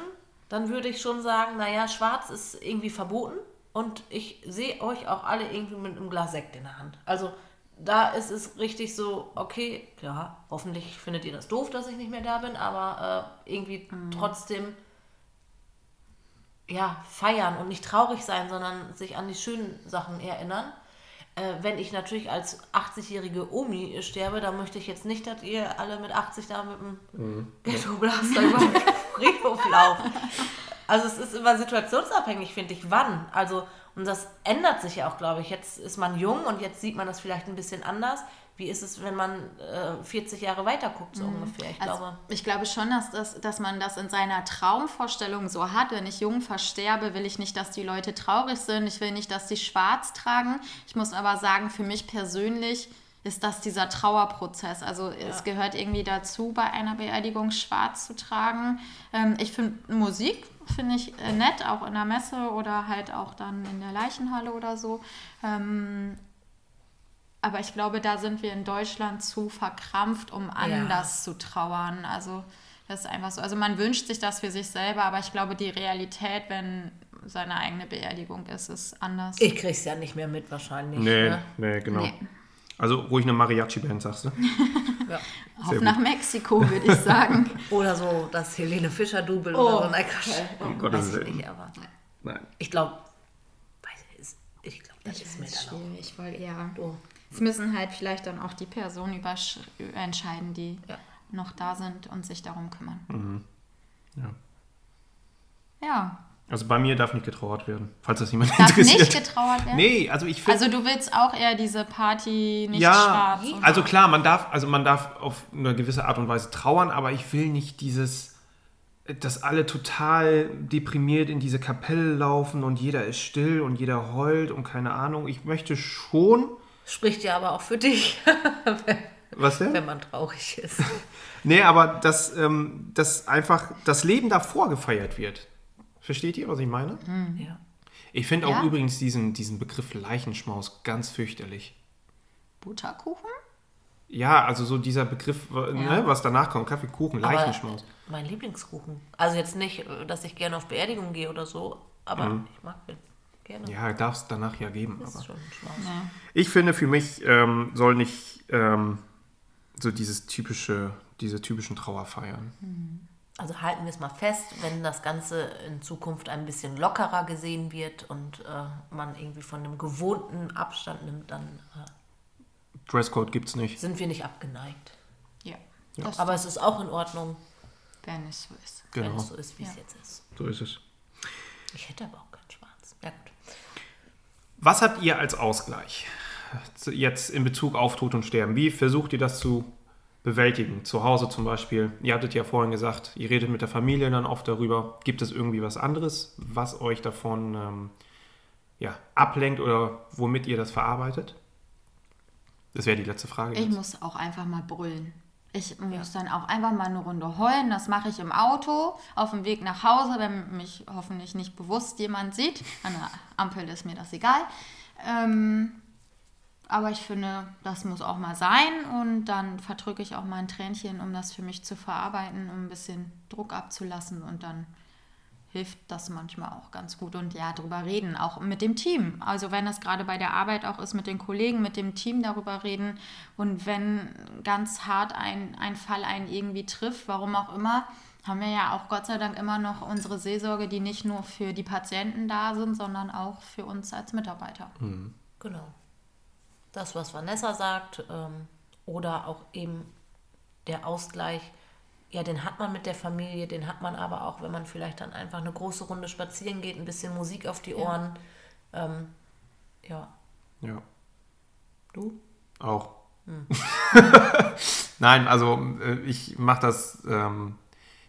dann würde ich schon sagen, naja, schwarz ist irgendwie verboten und ich sehe euch auch alle irgendwie mit einem Glas Sekt in der Hand. Also da ist es richtig so, okay, ja, hoffentlich findet ihr das doof, dass ich nicht mehr da bin, aber äh, irgendwie trotzdem ja, feiern und nicht traurig sein, sondern sich an die schönen Sachen erinnern. Äh, wenn ich natürlich als 80-jährige Omi sterbe, dann möchte ich jetzt nicht, dass ihr alle mit 80 da mit dem Ghetto-Blaster über den Friedhof lauft. Also es ist immer situationsabhängig, finde ich, wann. Also, und das ändert sich ja auch, glaube ich. Jetzt ist man jung und jetzt sieht man das vielleicht ein bisschen anders. Wie ist es, wenn man äh, 40 Jahre weiter guckt, so ungefähr? Ich Also, glaube. ich glaube schon, dass, das, dass man das in seiner Traumvorstellung so hat. Wenn ich jung versterbe, will ich nicht, dass die Leute traurig sind. Ich will nicht, dass sie schwarz tragen. Ich muss aber sagen, für mich persönlich ist das dieser Trauerprozess. Also es gehört irgendwie dazu, bei einer Beerdigung schwarz zu tragen. Ähm, ich finde Musik, finde ich äh, nett, auch in der Messe oder halt auch dann in der Leichenhalle oder so. Ähm, aber ich glaube, da sind wir in Deutschland zu verkrampft, um anders zu trauern. Also das ist einfach so. Also man wünscht sich das für sich selber, aber ich glaube, die Realität, wenn seine eigene Beerdigung ist, ist anders. Ich krieg's ja nicht mehr mit wahrscheinlich. Nee, Ne? nee, genau. Nee. Also ruhig eine Mariachi-Band, sagst du? Ja. Auf nach Mexiko, würde ich sagen. Oder so das Helene Fischer-Double Oh, oder so. Nein, Quatsch. Um Gottes Weiß ich nicht, aber Nein. ich glaube, ich glaube, das ist mir dann auch. schwierig, weil ja. So. Es müssen halt vielleicht dann auch die Personen übersch- entscheiden, die Ja. noch da sind und sich darum kümmern. Ja. Ja. Also bei mir darf nicht getrauert werden, falls das jemand Darf interessiert. nicht getrauert werden? Nee, also ich finde. Also du willst auch eher diese Party nicht ja, schwarz. und- also klar, man darf, also man darf auf eine gewisse Art und Weise trauern, aber ich will nicht dieses, dass alle total deprimiert in diese Kapelle laufen und jeder ist still und jeder heult und keine Ahnung. Ich möchte schon. Spricht ja aber auch für dich, Was denn? wenn man traurig ist. Nee, aber dass, ähm, dass einfach das Leben davor gefeiert wird. Versteht ihr, was ich meine? Ja. Ich finde auch Ja. übrigens diesen, diesen Begriff Leichenschmaus ganz fürchterlich. Butterkuchen? Ja, also so dieser Begriff, ne, was danach kommt, Kaffee, Kuchen, Aber Leichenschmaus. mein Lieblingskuchen. Also jetzt nicht, dass ich gerne auf Beerdigung gehe oder so, aber ich mag den gerne. Mhm. Ja, darf es danach ja geben. Ist schon ein Schmaus. Ich finde, für mich ähm, soll nicht ähm, so dieses typische, diese typischen Trauerfeiern. Also halten wir es mal fest, wenn das Ganze in Zukunft ein bisschen lockerer gesehen wird und äh, man irgendwie von dem gewohnten Abstand nimmt, dann äh, Dresscode gibt's nicht. sind wir nicht abgeneigt. Ja. Das Aber es ist auch in Ordnung, wenn es so ist. wenn Genau, es so ist, wie es Ja. jetzt ist. so ist es. Ich hätte aber auch keinen Schwarz. Ja gut. Was habt ihr als Ausgleich jetzt in Bezug auf Tod und Sterben? Wie versucht ihr das zu bewältigen? Zu Hause zum Beispiel. Ihr hattet ja vorhin gesagt, ihr redet mit der Familie dann oft darüber. Gibt es irgendwie was anderes, was euch davon ähm, ja, ablenkt oder womit ihr das verarbeitet? Das wäre die letzte Frage. Ich jetzt. muss auch einfach mal brüllen. Ich muss dann auch einfach mal eine Runde heulen. Das mache ich im Auto auf dem Weg nach Hause, wenn mich hoffentlich nicht bewusst jemand sieht. An der Ampel ist mir das egal. Ähm, aber ich finde, das muss auch mal sein und dann verdrücke ich auch mal ein Tränchen, um das für mich zu verarbeiten, um ein bisschen Druck abzulassen und dann hilft das manchmal auch ganz gut. Und ja, drüber reden, auch mit dem Team. Also wenn es gerade bei der Arbeit auch ist, mit den Kollegen, mit dem Team darüber reden. Und wenn ganz hart ein, ein Fall einen irgendwie trifft, warum auch immer, haben wir ja auch Gott sei Dank immer noch unsere Seelsorge, die nicht nur für die Patienten da sind, sondern auch für uns als Mitarbeiter. Genau. Das, was Vanessa sagt, ähm, Oder auch eben der Ausgleich, ja, den hat man mit der Familie, den hat man aber auch, wenn man vielleicht dann einfach eine große Runde spazieren geht, ein bisschen Musik auf die Ohren. Ähm, ja, Ja. du? Auch. Nein, also äh, ich mache das ähm,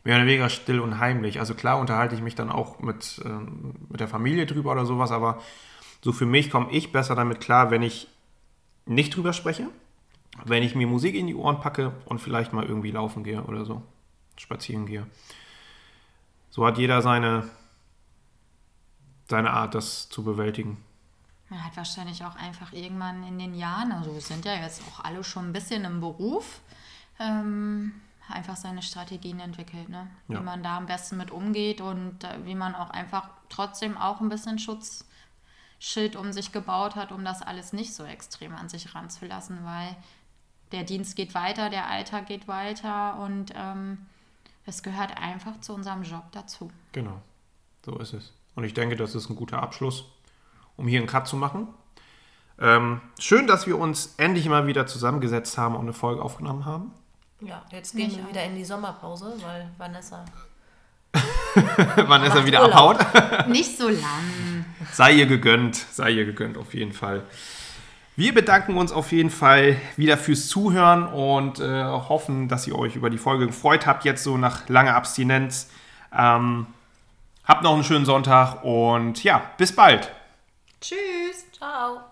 mehr oder weniger still und heimlich. Also klar unterhalte ich mich dann auch mit, ähm, mit der Familie drüber oder sowas, aber so für mich komme ich besser damit klar, wenn ich nicht drüber spreche, wenn ich mir Musik in die Ohren packe und vielleicht mal irgendwie laufen gehe oder so, spazieren gehe. So hat jeder seine, seine Art, das zu bewältigen. Man hat wahrscheinlich auch einfach irgendwann in den Jahren, also wir sind ja jetzt auch alle schon ein bisschen im Beruf, ähm, einfach seine Strategien entwickelt, ne? Ja. wie man da am besten mit umgeht und äh, wie man auch einfach trotzdem auch ein bisschen Schutzschild um sich gebaut hat, um das alles nicht so extrem an sich ranzulassen, weil der Dienst geht weiter, der Alltag geht weiter und ähm, es gehört einfach zu unserem Job dazu. Genau, so ist es. Und ich denke, das ist ein guter Abschluss, um hier einen Cut zu machen. Ähm, schön, dass wir uns endlich mal wieder zusammengesetzt haben und eine Folge aufgenommen haben. Ja, jetzt gehen Mich wir auch. wieder in die Sommerpause, weil Vanessa. Er Macht wieder Urlaub. abhaut? Nicht so lang. Sei ihr gegönnt, sei ihr gegönnt auf jeden Fall. Wir bedanken uns auf jeden Fall wieder fürs Zuhören und äh, hoffen, dass ihr euch über die Folge gefreut habt, jetzt so nach langer Abstinenz. Ähm, habt noch einen schönen Sonntag und ja, bis bald. Tschüss. Ciao.